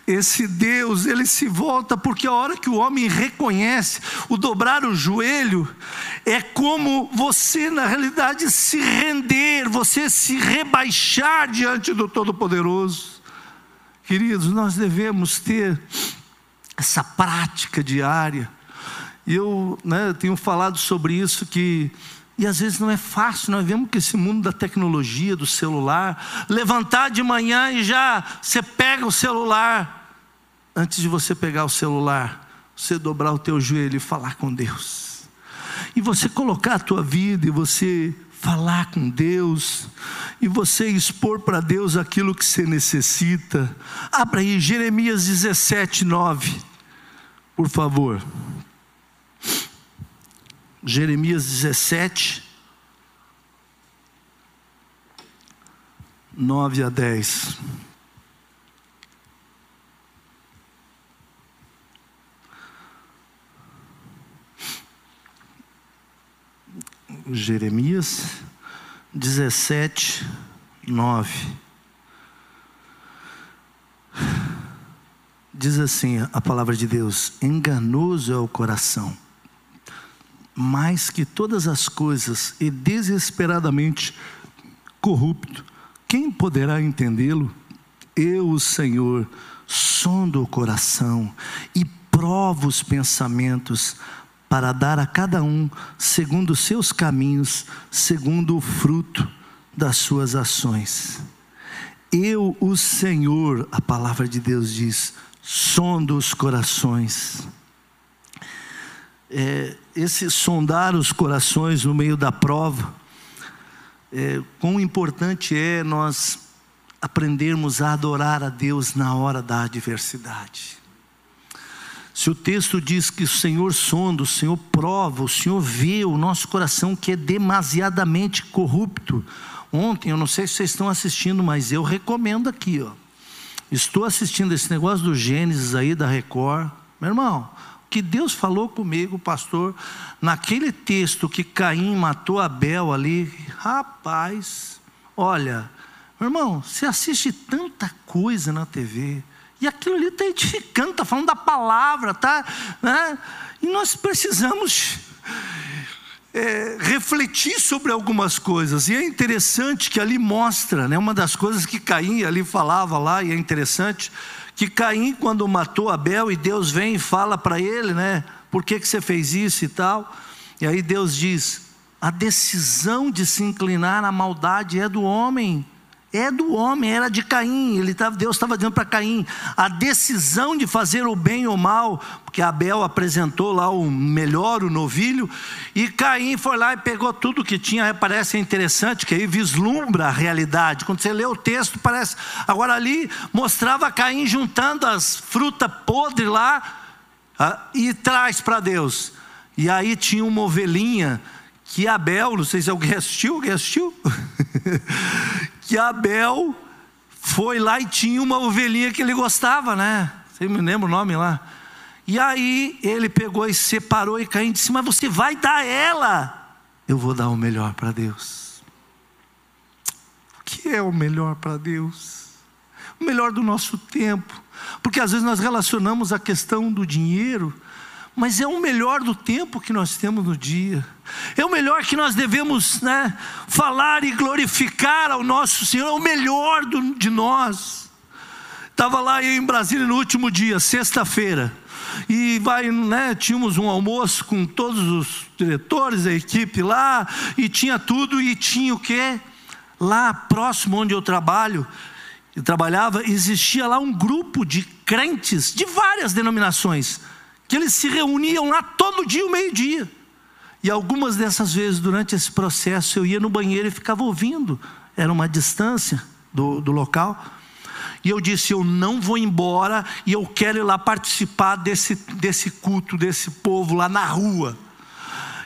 esse Deus, ele se volta, porque a hora que o homem reconhece o dobrar o joelho, é como você, na realidade, se render, você se rebaixar diante do Todo-Poderoso. Queridos, nós devemos ter essa prática diária e eu né, tenho falado sobre isso que e às vezes não é fácil, nós vemos que esse mundo da tecnologia, do celular, levantar de manhã e já você pega o celular. Antes de você pegar o celular, você dobrar o teu joelho e falar com Deus. E você colocar a tua vida e você falar com Deus e você expor para Deus aquilo que você necessita. Abra aí Jeremias 17, 9, por favor. Jeremias 17, 9 a 10. Jeremias 17, 9. Diz assim a palavra de Deus: enganoso é o coração mais que todas as coisas e desesperadamente corrupto. Quem poderá entendê-lo? Eu, o Senhor, sondo o coração e provo os pensamentos para dar a cada um segundo os seus caminhos, segundo o fruto das suas ações. Eu, o Senhor, a palavra de Deus diz, sondo os corações é, esse sondar os corações no meio da prova, é, quão importante é nós aprendermos a adorar a Deus na hora da adversidade. Se o texto diz que o Senhor sonda, o Senhor prova, o Senhor vê o nosso coração que é demasiadamente corrupto. Ontem, eu não sei se vocês estão assistindo, mas eu recomendo aqui, ó. Estou assistindo esse negócio do Gênesis aí da Record. Meu irmão, que Deus falou comigo, pastor, naquele texto que Caim matou Abel ali, rapaz, olha, meu irmão, você assiste tanta coisa na TV, e aquilo ali está edificando, está falando da palavra, tá? Né? E nós precisamos é, refletir sobre algumas coisas, e é interessante que ali mostra, né, uma das coisas que Caim ali falava lá, e é interessante, que Caim, quando matou Abel, e Deus vem e fala para ele, né? Por que, que você fez isso e tal? E aí Deus diz: a decisão de se inclinar à maldade é do homem é do homem, era de Caim. Ele tava, Deus estava dizendo para Caim: a decisão de fazer o bem ou o mal, porque Abel apresentou lá o melhor, o novilho, e Caim foi lá e pegou tudo que tinha. Parece interessante, que aí vislumbra a realidade. Quando você lê o texto, parece. Agora ali mostrava Caim juntando as frutas podres lá e traz para Deus. E aí tinha uma ovelhinha que Abel, não sei se alguém assistiu, alguém assistiu? que Abel foi lá e tinha uma ovelhinha que ele gostava, né? Você me lembra o nome lá? E aí ele pegou e separou e Caim disse: Mas você vai dar ela? Eu vou dar o melhor para Deus. O que é o melhor para Deus? O melhor do nosso tempo. Porque às vezes nós relacionamos a questão do dinheiro mas é o melhor do tempo que nós temos no dia, é o melhor que nós devemos né, falar e glorificar ao nosso Senhor, é o melhor do, de nós. Estava lá em Brasília no último dia, sexta-feira, e vai, né, tínhamos um almoço com todos os diretores, a equipe lá, e tinha tudo, e tinha o quê? Lá próximo onde eu trabalho, e trabalhava, existia lá um grupo de crentes de várias denominações, que eles se reuniam lá todo dia, o meio-dia. E algumas dessas vezes, durante esse processo, eu ia no banheiro e ficava ouvindo, era uma distância do, do local. E eu disse: Eu não vou embora e eu quero ir lá participar desse, desse culto, desse povo lá na rua.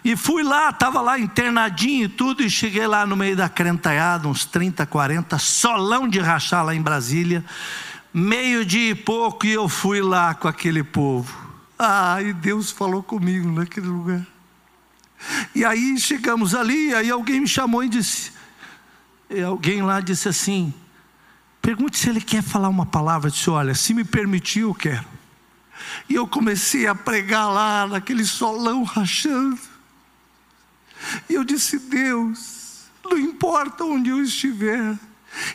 E fui lá, estava lá internadinho e tudo, e cheguei lá no meio da crentaiada, uns 30, 40, solão de rachar lá em Brasília, meio dia e pouco, e eu fui lá com aquele povo. Ah, e Deus falou comigo naquele lugar. E aí chegamos ali, aí alguém me chamou e disse, e alguém lá disse assim, pergunte se ele quer falar uma palavra, eu disse, olha, se me permitir, eu quero. E eu comecei a pregar lá, naquele solão rachando. E eu disse: Deus, não importa onde eu estiver,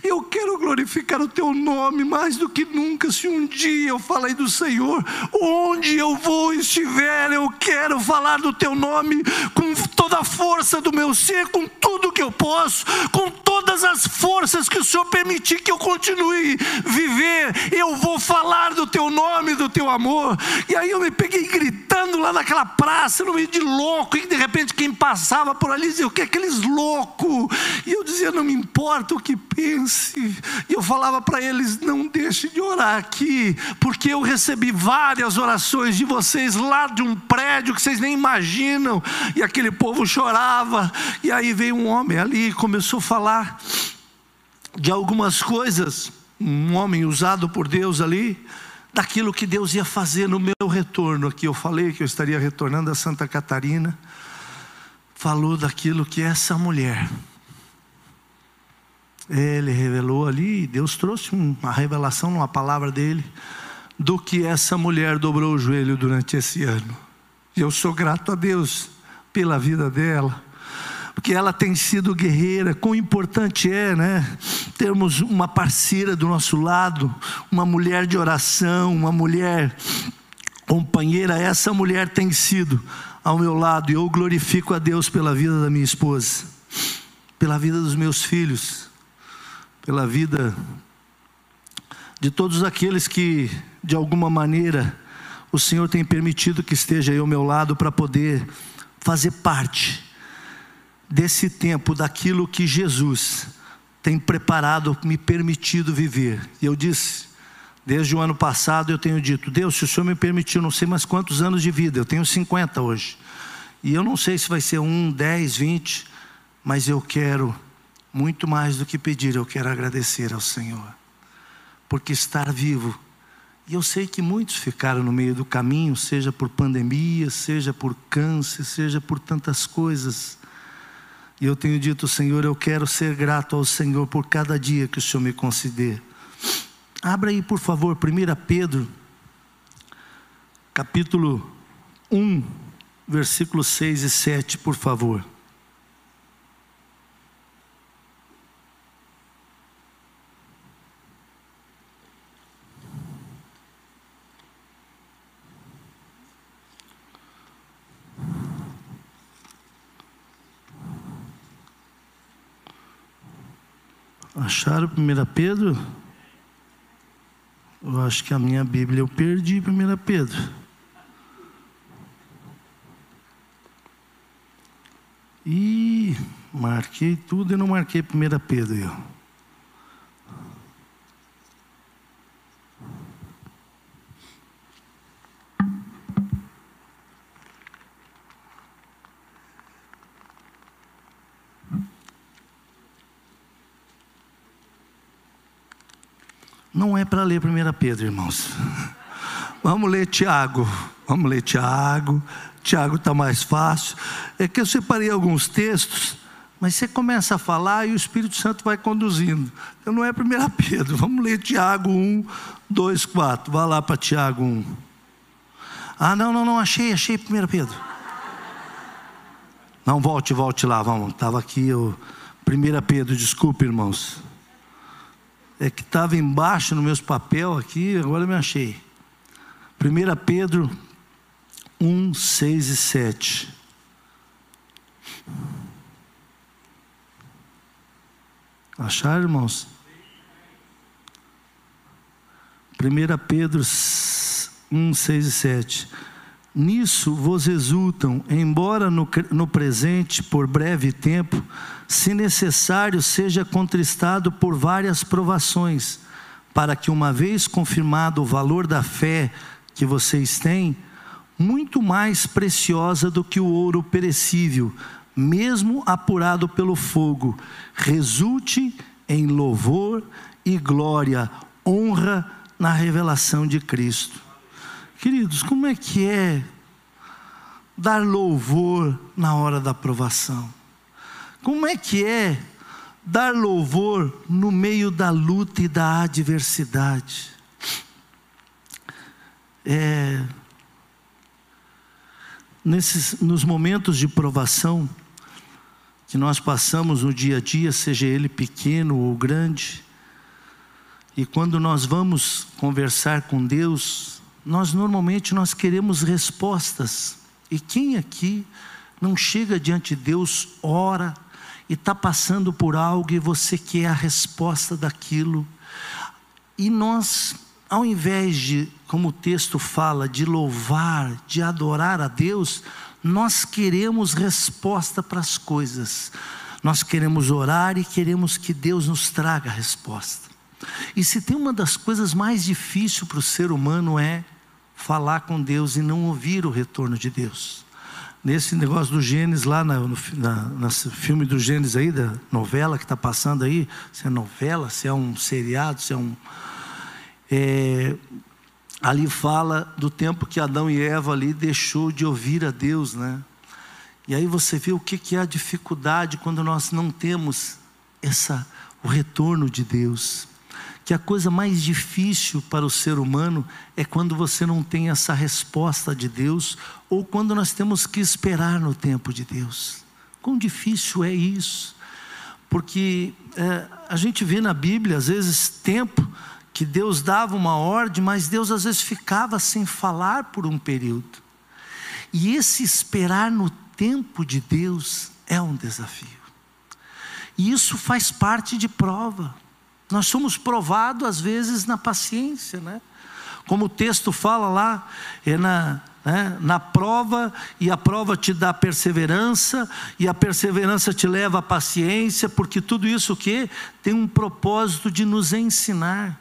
eu quero glorificar o teu nome mais do que nunca. Se um dia eu falei do Senhor, onde eu vou estiver, eu quero falar do teu nome com toda a força do meu ser, com tudo que eu posso, com todas as forças que o Senhor permitir que eu continue viver. Eu vou falar do teu nome, do teu amor. E aí eu me peguei gritando lá naquela praça, no meio de louco, e de repente quem passava por ali dizia: O que é aqueles loucos? E eu dizia: Não me importa o que pensa pense. E eu falava para eles: não deixe de orar aqui, porque eu recebi várias orações de vocês lá de um prédio que vocês nem imaginam. E aquele povo chorava. E aí veio um homem ali e começou a falar de algumas coisas. Um homem usado por Deus ali daquilo que Deus ia fazer no meu retorno aqui. Eu falei que eu estaria retornando a Santa Catarina. Falou daquilo que essa mulher ele revelou ali, Deus trouxe uma revelação numa palavra dele, do que essa mulher dobrou o joelho durante esse ano. E eu sou grato a Deus pela vida dela, porque ela tem sido guerreira. Quão importante é, né? Termos uma parceira do nosso lado, uma mulher de oração, uma mulher companheira. Essa mulher tem sido ao meu lado, e eu glorifico a Deus pela vida da minha esposa, pela vida dos meus filhos pela vida de todos aqueles que, de alguma maneira, o Senhor tem permitido que esteja aí ao meu lado para poder fazer parte desse tempo, daquilo que Jesus tem preparado, me permitido viver. E eu disse, desde o ano passado eu tenho dito: Deus, se o Senhor me permitiu, não sei mais quantos anos de vida, eu tenho 50 hoje. E eu não sei se vai ser um, 10, 20, mas eu quero muito mais do que pedir, eu quero agradecer ao Senhor, porque estar vivo, e eu sei que muitos ficaram no meio do caminho, seja por pandemia, seja por câncer, seja por tantas coisas, e eu tenho dito, Senhor, eu quero ser grato ao Senhor por cada dia que o Senhor me conceder. Abra aí, por favor, 1 Pedro, capítulo 1, versículos 6 e 7, por favor. Acharam 1 Pedro? Eu acho que a minha Bíblia eu perdi 1 Pedro. E marquei tudo e não marquei 1 Pedro. Eu. Para ler 1 Pedro, irmãos. Vamos ler Tiago. Vamos ler Tiago. Tiago está mais fácil. É que eu separei alguns textos, mas você começa a falar e o Espírito Santo vai conduzindo. Então não é 1 Pedro. Vamos ler Tiago 1, 2, 4. Vá lá para Tiago 1. Ah, não, não, não, achei, achei 1 Pedro. Não, volte, volte lá, vamos. Estava aqui o 1 Pedro, desculpe, irmãos é que estava embaixo no meus papel aqui, agora eu me achei. 1 Pedro 1, 6 e 7. Acharam, irmãos? 1 Pedro 1, 6 e 7. Nisso vos exultam, embora no, no presente, por breve tempo, se necessário, seja contristado por várias provações, para que, uma vez confirmado o valor da fé que vocês têm, muito mais preciosa do que o ouro perecível, mesmo apurado pelo fogo, resulte em louvor e glória, honra na revelação de Cristo. Queridos, como é que é dar louvor na hora da provação? Como é que é dar louvor no meio da luta e da adversidade? É, nesses, nos momentos de provação que nós passamos no dia a dia, seja ele pequeno ou grande, e quando nós vamos conversar com Deus, nós normalmente nós queremos respostas. E quem aqui não chega diante de Deus, ora e está passando por algo e você quer a resposta daquilo? E nós ao invés de, como o texto fala, de louvar, de adorar a Deus, nós queremos resposta para as coisas. Nós queremos orar e queremos que Deus nos traga a resposta. E se tem uma das coisas mais difíceis para o ser humano é falar com Deus e não ouvir o retorno de Deus. Nesse negócio do Gênesis, lá no, na, no filme do Gênesis aí, da novela que está passando aí, se é novela, se é um seriado, se é um, é, ali fala do tempo que Adão e Eva ali deixou de ouvir a Deus, né? E aí você vê o que, que é a dificuldade quando nós não temos essa, o retorno de Deus. Que a coisa mais difícil para o ser humano é quando você não tem essa resposta de Deus, ou quando nós temos que esperar no tempo de Deus. Quão difícil é isso? Porque é, a gente vê na Bíblia, às vezes, tempo que Deus dava uma ordem, mas Deus às vezes ficava sem falar por um período. E esse esperar no tempo de Deus é um desafio. E isso faz parte de prova. Nós somos provados às vezes na paciência, né? Como o texto fala lá, é na, né, na prova, e a prova te dá perseverança, e a perseverança te leva à paciência, porque tudo isso que tem um propósito de nos ensinar.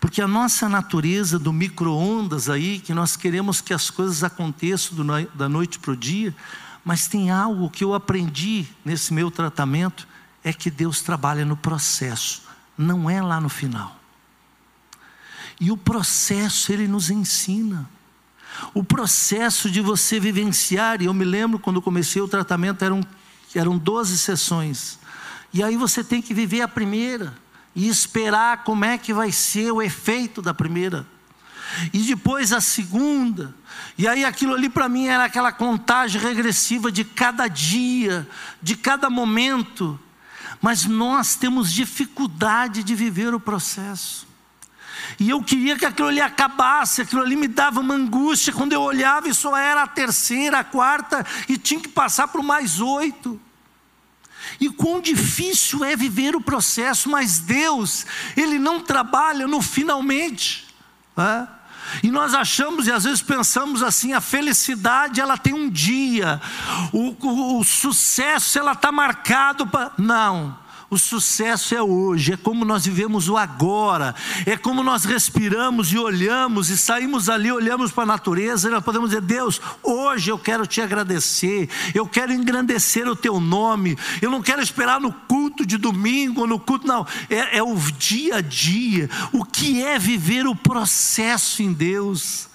Porque a nossa natureza do micro-ondas aí, que nós queremos que as coisas aconteçam da noite para o dia, mas tem algo que eu aprendi nesse meu tratamento, é que Deus trabalha no processo, não é lá no final. E o processo ele nos ensina. O processo de você vivenciar, e eu me lembro quando comecei o tratamento, eram, eram 12 sessões. E aí você tem que viver a primeira e esperar como é que vai ser o efeito da primeira. E depois a segunda. E aí aquilo ali para mim era aquela contagem regressiva de cada dia, de cada momento. Mas nós temos dificuldade de viver o processo. E eu queria que aquilo ali acabasse, aquilo ali me dava uma angústia quando eu olhava e só era a terceira, a quarta, e tinha que passar por mais oito. E quão difícil é viver o processo, mas Deus, Ele não trabalha no finalmente. Né? E nós achamos e às vezes pensamos assim: a felicidade ela tem um dia, o, o, o sucesso ela está marcado para. Não. O sucesso é hoje, é como nós vivemos o agora, é como nós respiramos e olhamos e saímos ali, olhamos para a natureza e nós podemos dizer: Deus, hoje eu quero te agradecer, eu quero engrandecer o teu nome, eu não quero esperar no culto de domingo, no culto, não, é, é o dia a dia, o que é viver o processo em Deus,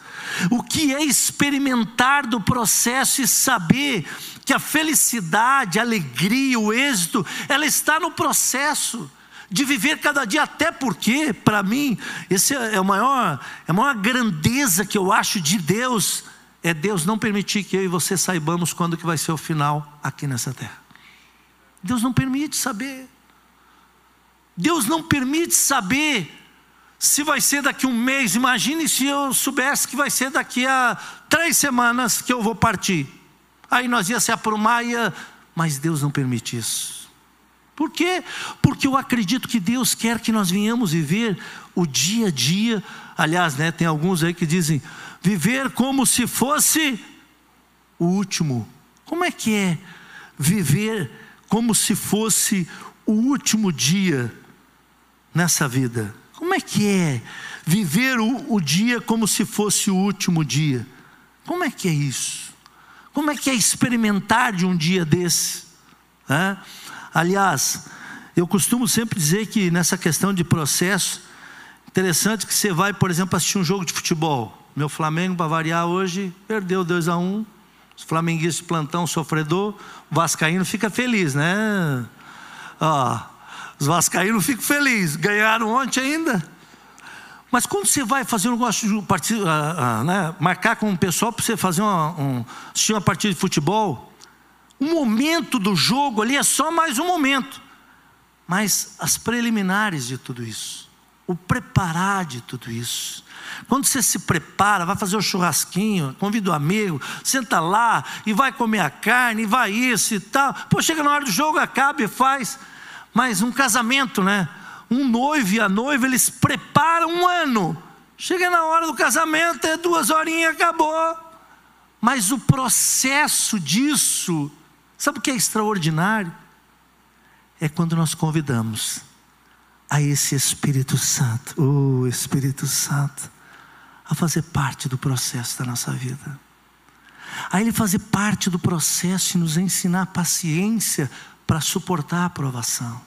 o que é experimentar do processo e saber que a felicidade, a alegria, o êxito, ela está no processo de viver cada dia, até porque, para mim, esse é, o maior, é a maior grandeza que eu acho de Deus, é Deus não permitir que eu e você saibamos quando que vai ser o final aqui nessa terra. Deus não permite saber. Deus não permite saber se vai ser daqui um mês. Imagine se eu soubesse que vai ser daqui a três semanas que eu vou partir. Aí nós ia se aprumar, ia... mas Deus não permite isso. Por quê? Porque eu acredito que Deus quer que nós venhamos viver o dia a dia. Aliás, né, tem alguns aí que dizem viver como se fosse o último. Como é que é viver como se fosse o último dia nessa vida? Como é que é viver o, o dia como se fosse o último dia? Como é que é isso? Como é que é experimentar de um dia desse? É? Aliás, eu costumo sempre dizer que nessa questão de processo, interessante que você vai, por exemplo, assistir um jogo de futebol. Meu Flamengo, para variar, hoje perdeu 2 a 1 um. Os flamenguistas plantão sofredor, o Vascaíno fica feliz, né? Ó, os Vascaínos ficam felizes, ganharam ontem ainda. Mas quando você vai fazer um negócio de partida, uh, uh, né, marcar com o pessoal para você fazer uma, um, assistir uma partida de futebol, o momento do jogo ali é só mais um momento. Mas as preliminares de tudo isso, o preparar de tudo isso. Quando você se prepara, vai fazer o churrasquinho, convida o um amigo, senta lá e vai comer a carne, e vai isso e tal. Pô, chega na hora do jogo, acaba e faz. Mas um casamento, né? Um noivo e a noiva, eles preparam um ano. Chega na hora do casamento, é duas horinhas, acabou. Mas o processo disso Sabe o que é extraordinário? É quando nós convidamos a esse Espírito Santo, o oh, Espírito Santo, a fazer parte do processo da nossa vida. A Ele fazer parte do processo e nos ensinar paciência para suportar a provação.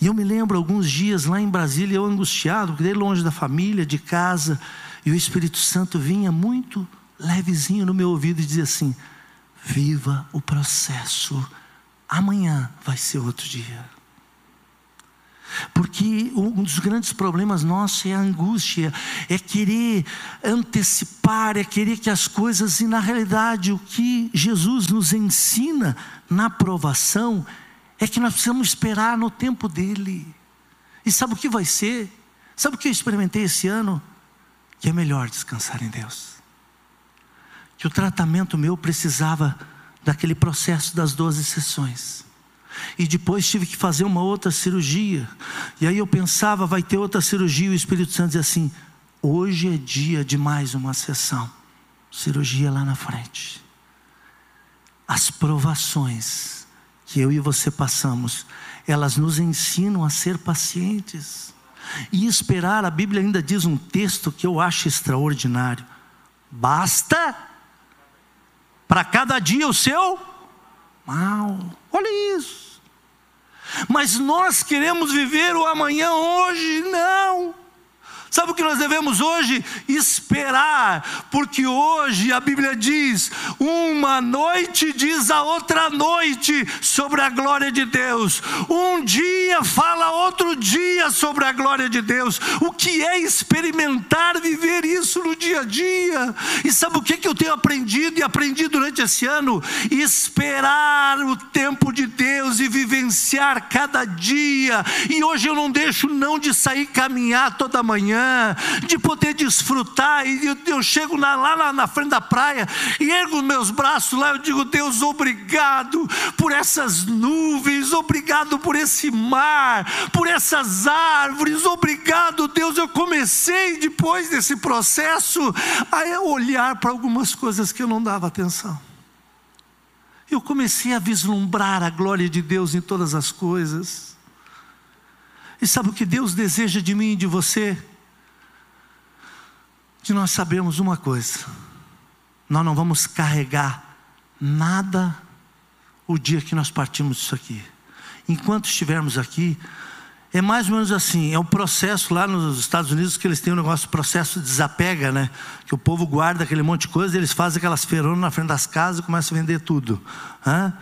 E eu me lembro alguns dias lá em Brasília, eu angustiado, porque longe da família, de casa, e o Espírito Santo vinha muito levezinho no meu ouvido e dizia assim: Viva o processo. Amanhã vai ser outro dia. Porque um dos grandes problemas nossos é a angústia, é querer antecipar, é querer que as coisas, e na realidade o que Jesus nos ensina na provação é que nós precisamos esperar no tempo dele. E sabe o que vai ser? Sabe o que eu experimentei esse ano? Que é melhor descansar em Deus que o tratamento meu precisava daquele processo das 12 sessões. E depois tive que fazer uma outra cirurgia. E aí eu pensava, vai ter outra cirurgia, e o Espírito Santo dizia assim: hoje é dia de mais uma sessão. Cirurgia lá na frente. As provações que eu e você passamos, elas nos ensinam a ser pacientes. E esperar, a Bíblia ainda diz um texto que eu acho extraordinário. Basta para cada dia o seu mal. Olha isso. Mas nós queremos viver o amanhã hoje, não. Sabe o que nós devemos hoje? Esperar, porque hoje a Bíblia diz: uma noite diz a outra noite sobre a glória de Deus, um dia fala outro dia sobre a glória de Deus. O que é experimentar, viver isso no dia a dia? E sabe o que, eu tenho aprendido e aprendi durante esse ano? Esperar o tempo de Deus e vivenciar cada dia. E hoje eu não deixo não de sair caminhar toda manhã manhã, de poder desfrutar. E eu, eu chego na, lá na frente da praia e ergo meus braços lá. Eu digo, Deus, obrigado por essas nuvens, obrigado por esse mar, por essas árvores. Obrigado, Deus. Eu comecei depois desse processo a olhar para algumas coisas que eu não dava atenção. Eu comecei a vislumbrar a glória de Deus em todas as coisas. E sabe o que Deus deseja de mim e de você? Que nós sabemos uma coisa: nós não vamos carregar nada o dia que nós partimos disso aqui. Enquanto estivermos aqui, é mais ou menos assim, é um processo lá nos Estados Unidos que eles têm um negócio, processo de desapega, né? Que o povo guarda aquele monte de coisa, eles fazem aquelas feironas na frente das casas e começam a vender tudo. Hã?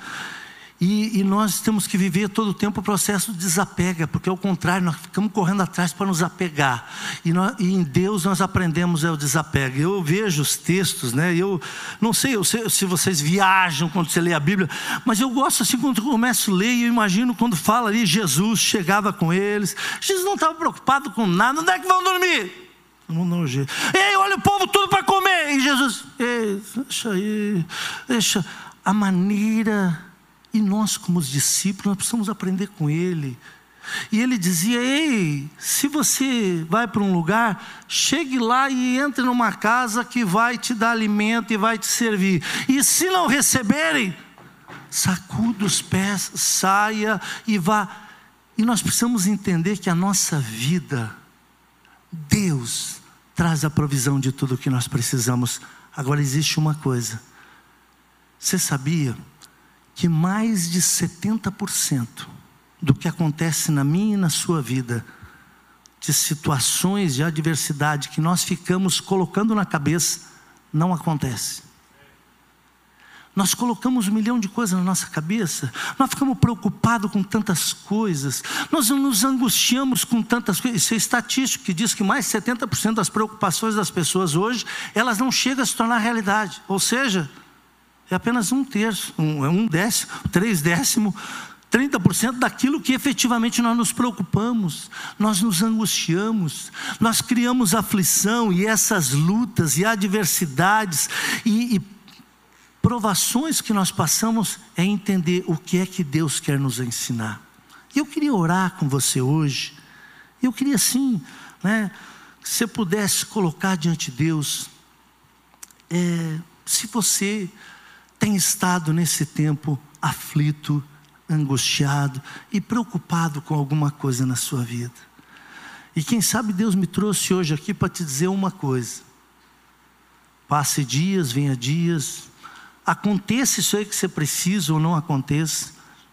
E, e, nós temos que viver todo o tempo o processo de desapega, porque ao contrário, nós ficamos correndo atrás para nos apegar. E, nós, e em Deus nós aprendemos é o desapego. Eu vejo os textos, né? Eu não sei, eu sei se vocês viajam quando você lê a Bíblia, mas eu gosto assim quando começo a ler, eu imagino quando fala ali, Jesus chegava com eles. Jesus não estava preocupado com nada, onde é que vão dormir? Não, não, Ei, olha o povo tudo para comer. E Jesus, ei, deixa aí, deixa. A maneira E nós, como os discípulos, nós precisamos aprender com ele. E ele dizia: Ei, se você vai para um lugar, chegue lá e entre numa casa que vai te dar alimento e vai te servir. E se não receberem, sacuda os pés, saia e vá. E nós precisamos entender que a nossa vida, Deus traz a provisão de tudo o que nós precisamos. Agora existe uma coisa. Você sabia que mais de 70% do que acontece na minha e na sua vida, de situações de adversidade que nós ficamos colocando na cabeça, não acontece. Nós colocamos um milhão de coisas na nossa cabeça, nós ficamos preocupados com tantas coisas, nós nos angustiamos com tantas coisas. Isso é estatístico que diz que mais de 70% das preocupações das pessoas hoje, elas não chegam a se tornar realidade. Ou seja, é apenas um terço, um, é um décimo, três décimo 30% daquilo que efetivamente nós nos preocupamos, nós nos angustiamos, nós criamos aflição e essas lutas e adversidades e, e provações que nós passamos é entender o que é que Deus quer nos ensinar. E eu queria orar com você hoje, eu queria sim, né, que você pudesse colocar diante de Deus, é, se você tem estado nesse tempo aflito, angustiado e preocupado com alguma coisa na sua vida. E quem sabe Deus me trouxe hoje aqui para te dizer uma coisa. Passe dias, venha dias, aconteça isso aí que você precisa ou não aconteça,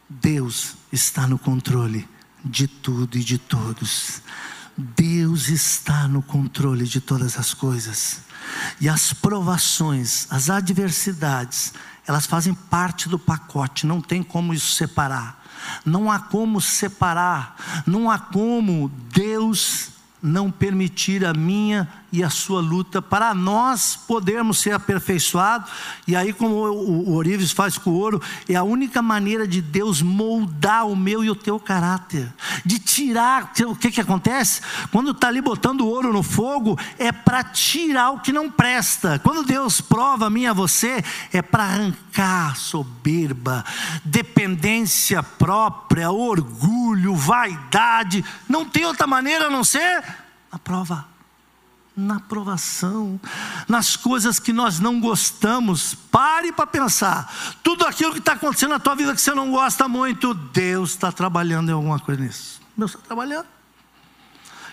Deus está no controle de tudo e de todos. Deus está no controle de todas as coisas. E as provações, as adversidades, elas fazem parte do pacote, não tem como isso separar. Não há como separar, não há como Deus não permitir a minha e a sua luta para nós podermos ser aperfeiçoados. E aí, como o, o Orives faz com o ouro, é a única maneira de Deus moldar o meu e o teu caráter, de tirar. O que, que acontece? Quando está ali botando o ouro no fogo, é para tirar o que não presta. Quando Deus prova a mim e a você, é para arrancar soberba, dependência própria, orgulho, vaidade. Não tem outra maneira a não ser a prova na provação, nas coisas que nós não gostamos. Pare para pensar. Tudo aquilo que está acontecendo na tua vida que você não gosta muito, Deus está trabalhando em alguma coisa nisso. Deus está trabalhando.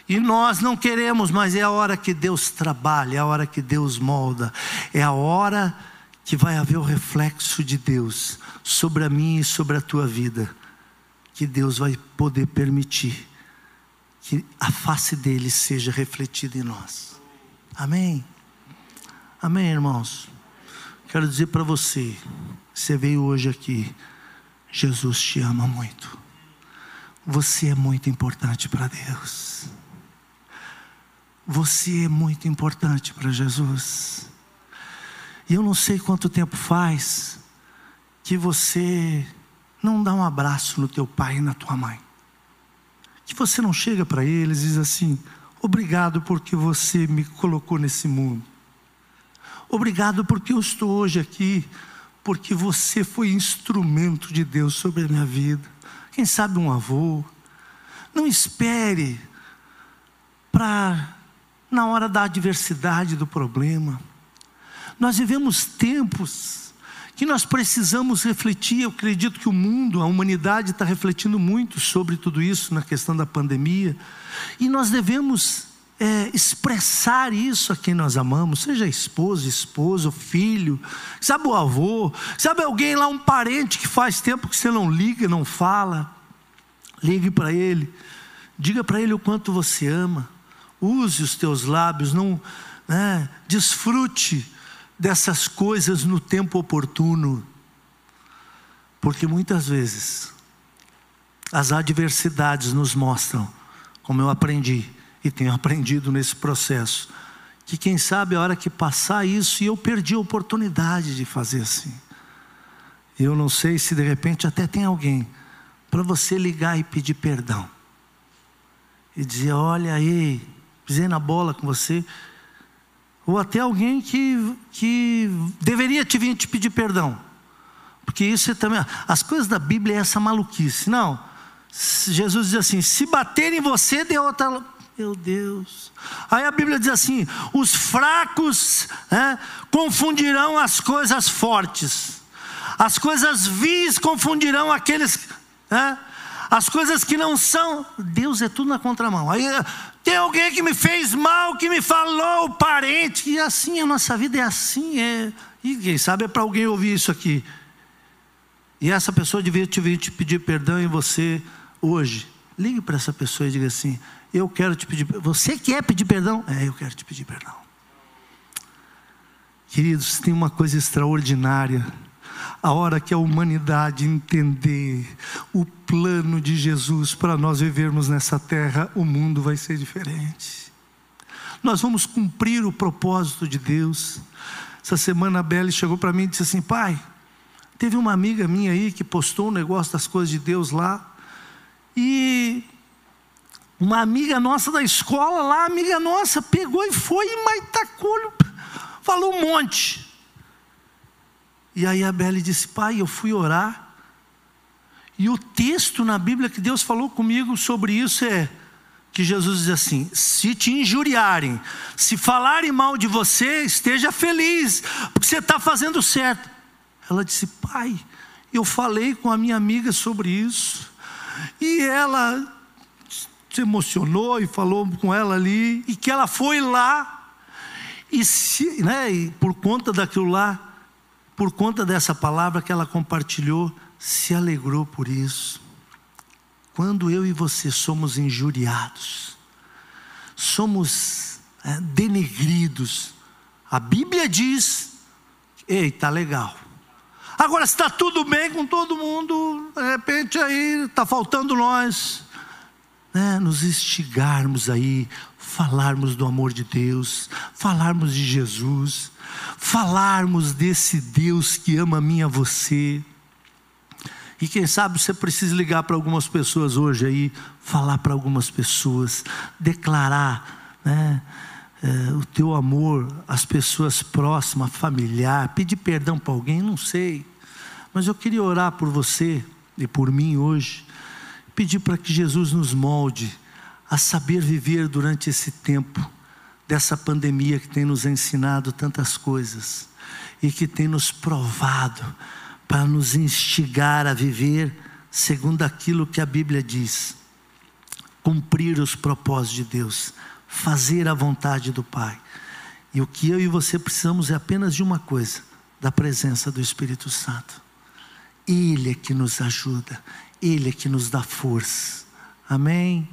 E nós não queremos, mas é a hora que Deus trabalha, é a hora que Deus molda, é a hora que vai haver o reflexo de Deus sobre a minha e sobre a tua vida, que Deus vai poder permitir que a face dele seja refletida em nós. Amém? Amém, irmãos? Quero dizer para você, você veio hoje aqui, Jesus te ama muito. Você é muito importante para Deus. Você é muito importante para Jesus. E eu não sei quanto tempo faz que você não dá um abraço no teu pai e na tua mãe. Que você não chega para eles e diz assim: Obrigado porque você me colocou nesse mundo. Obrigado porque eu estou hoje aqui, porque você foi instrumento de Deus sobre a minha vida. Quem sabe um avô. Não espere para, na hora da adversidade, do problema. Nós vivemos tempos que nós precisamos refletir. Eu acredito que o mundo, a humanidade está refletindo muito sobre tudo isso na questão da pandemia. E nós devemos é, expressar isso a quem nós amamos, seja esposa, esposo, filho, sabe o avô, sabe alguém lá, um parente que faz tempo que você não liga, não fala. Ligue para ele, diga para ele o quanto você ama, use os teus lábios, não né, desfrute dessas coisas no tempo oportuno, porque muitas vezes as adversidades nos mostram como eu aprendi e tenho aprendido nesse processo, que quem sabe a hora que passar isso e eu perdi a oportunidade de fazer assim. Eu não sei se de repente até tem alguém para você ligar e pedir perdão. E dizer: Olha aí, pisei na bola com você. Ou até alguém que, que deveria te vir te pedir perdão. Porque isso é também. As coisas da Bíblia é essa maluquice. Não. Jesus diz assim: se bater em você, dê outra. Meu Deus. Aí a Bíblia diz assim: os fracos é, confundirão as coisas fortes, as coisas vis confundirão aqueles. É, as coisas que não são, Deus é tudo na contramão. Aí tem alguém que me fez mal, que me falou, parente, e assim a nossa vida é assim, é. E quem sabe é para alguém ouvir isso aqui. E essa pessoa devia te vir te pedir perdão em você hoje. Ligue para essa pessoa e diga assim: Eu quero te pedir. Você quer pedir perdão? É, eu quero te pedir perdão. Queridos, tem uma coisa extraordinária a hora que a humanidade entender o plano de Jesus para nós vivermos nessa terra, o mundo vai ser diferente. Nós vamos cumprir o propósito de Deus. Essa semana a Belle chegou para mim e disse assim: Pai, teve uma amiga minha aí que postou um negócio das coisas de Deus lá, e uma amiga nossa da escola lá, amiga nossa, pegou e foi e maitacou, falou um monte. E aí a Belle disse: Pai, eu fui orar. E o texto na Bíblia que Deus falou comigo sobre isso é que Jesus diz assim: se te injuriarem, se falarem mal de você, esteja feliz, porque você está fazendo certo. Ela disse: Pai, eu falei com a minha amiga sobre isso, e ela se emocionou e falou com ela ali, e que ela foi lá, e, se, né, e por conta daquilo lá, por conta dessa palavra que ela compartilhou, se alegrou por isso. Quando eu e você somos injuriados, somos é, denegridos, a Bíblia diz: ei, tá legal. Agora, está tudo bem com todo mundo, de repente aí está faltando nós, né, nos instigarmos aí, falarmos do amor de Deus, falarmos de Jesus, falarmos desse Deus que ama a mim a você. E quem sabe você precisa ligar para algumas pessoas hoje aí, falar para algumas pessoas, declarar né, é, o teu amor às pessoas próximas, familiar, pedir perdão para alguém, não sei. Mas eu queria orar por você e por mim hoje, pedir para que Jesus nos molde a saber viver durante esse tempo dessa pandemia que tem nos ensinado tantas coisas e que tem nos provado para nos instigar a viver segundo aquilo que a Bíblia diz. Cumprir os propósitos de Deus, fazer a vontade do Pai. E o que eu e você precisamos é apenas de uma coisa: da presença do Espírito Santo. Ele é que nos ajuda, Ele é que nos dá força. Amém?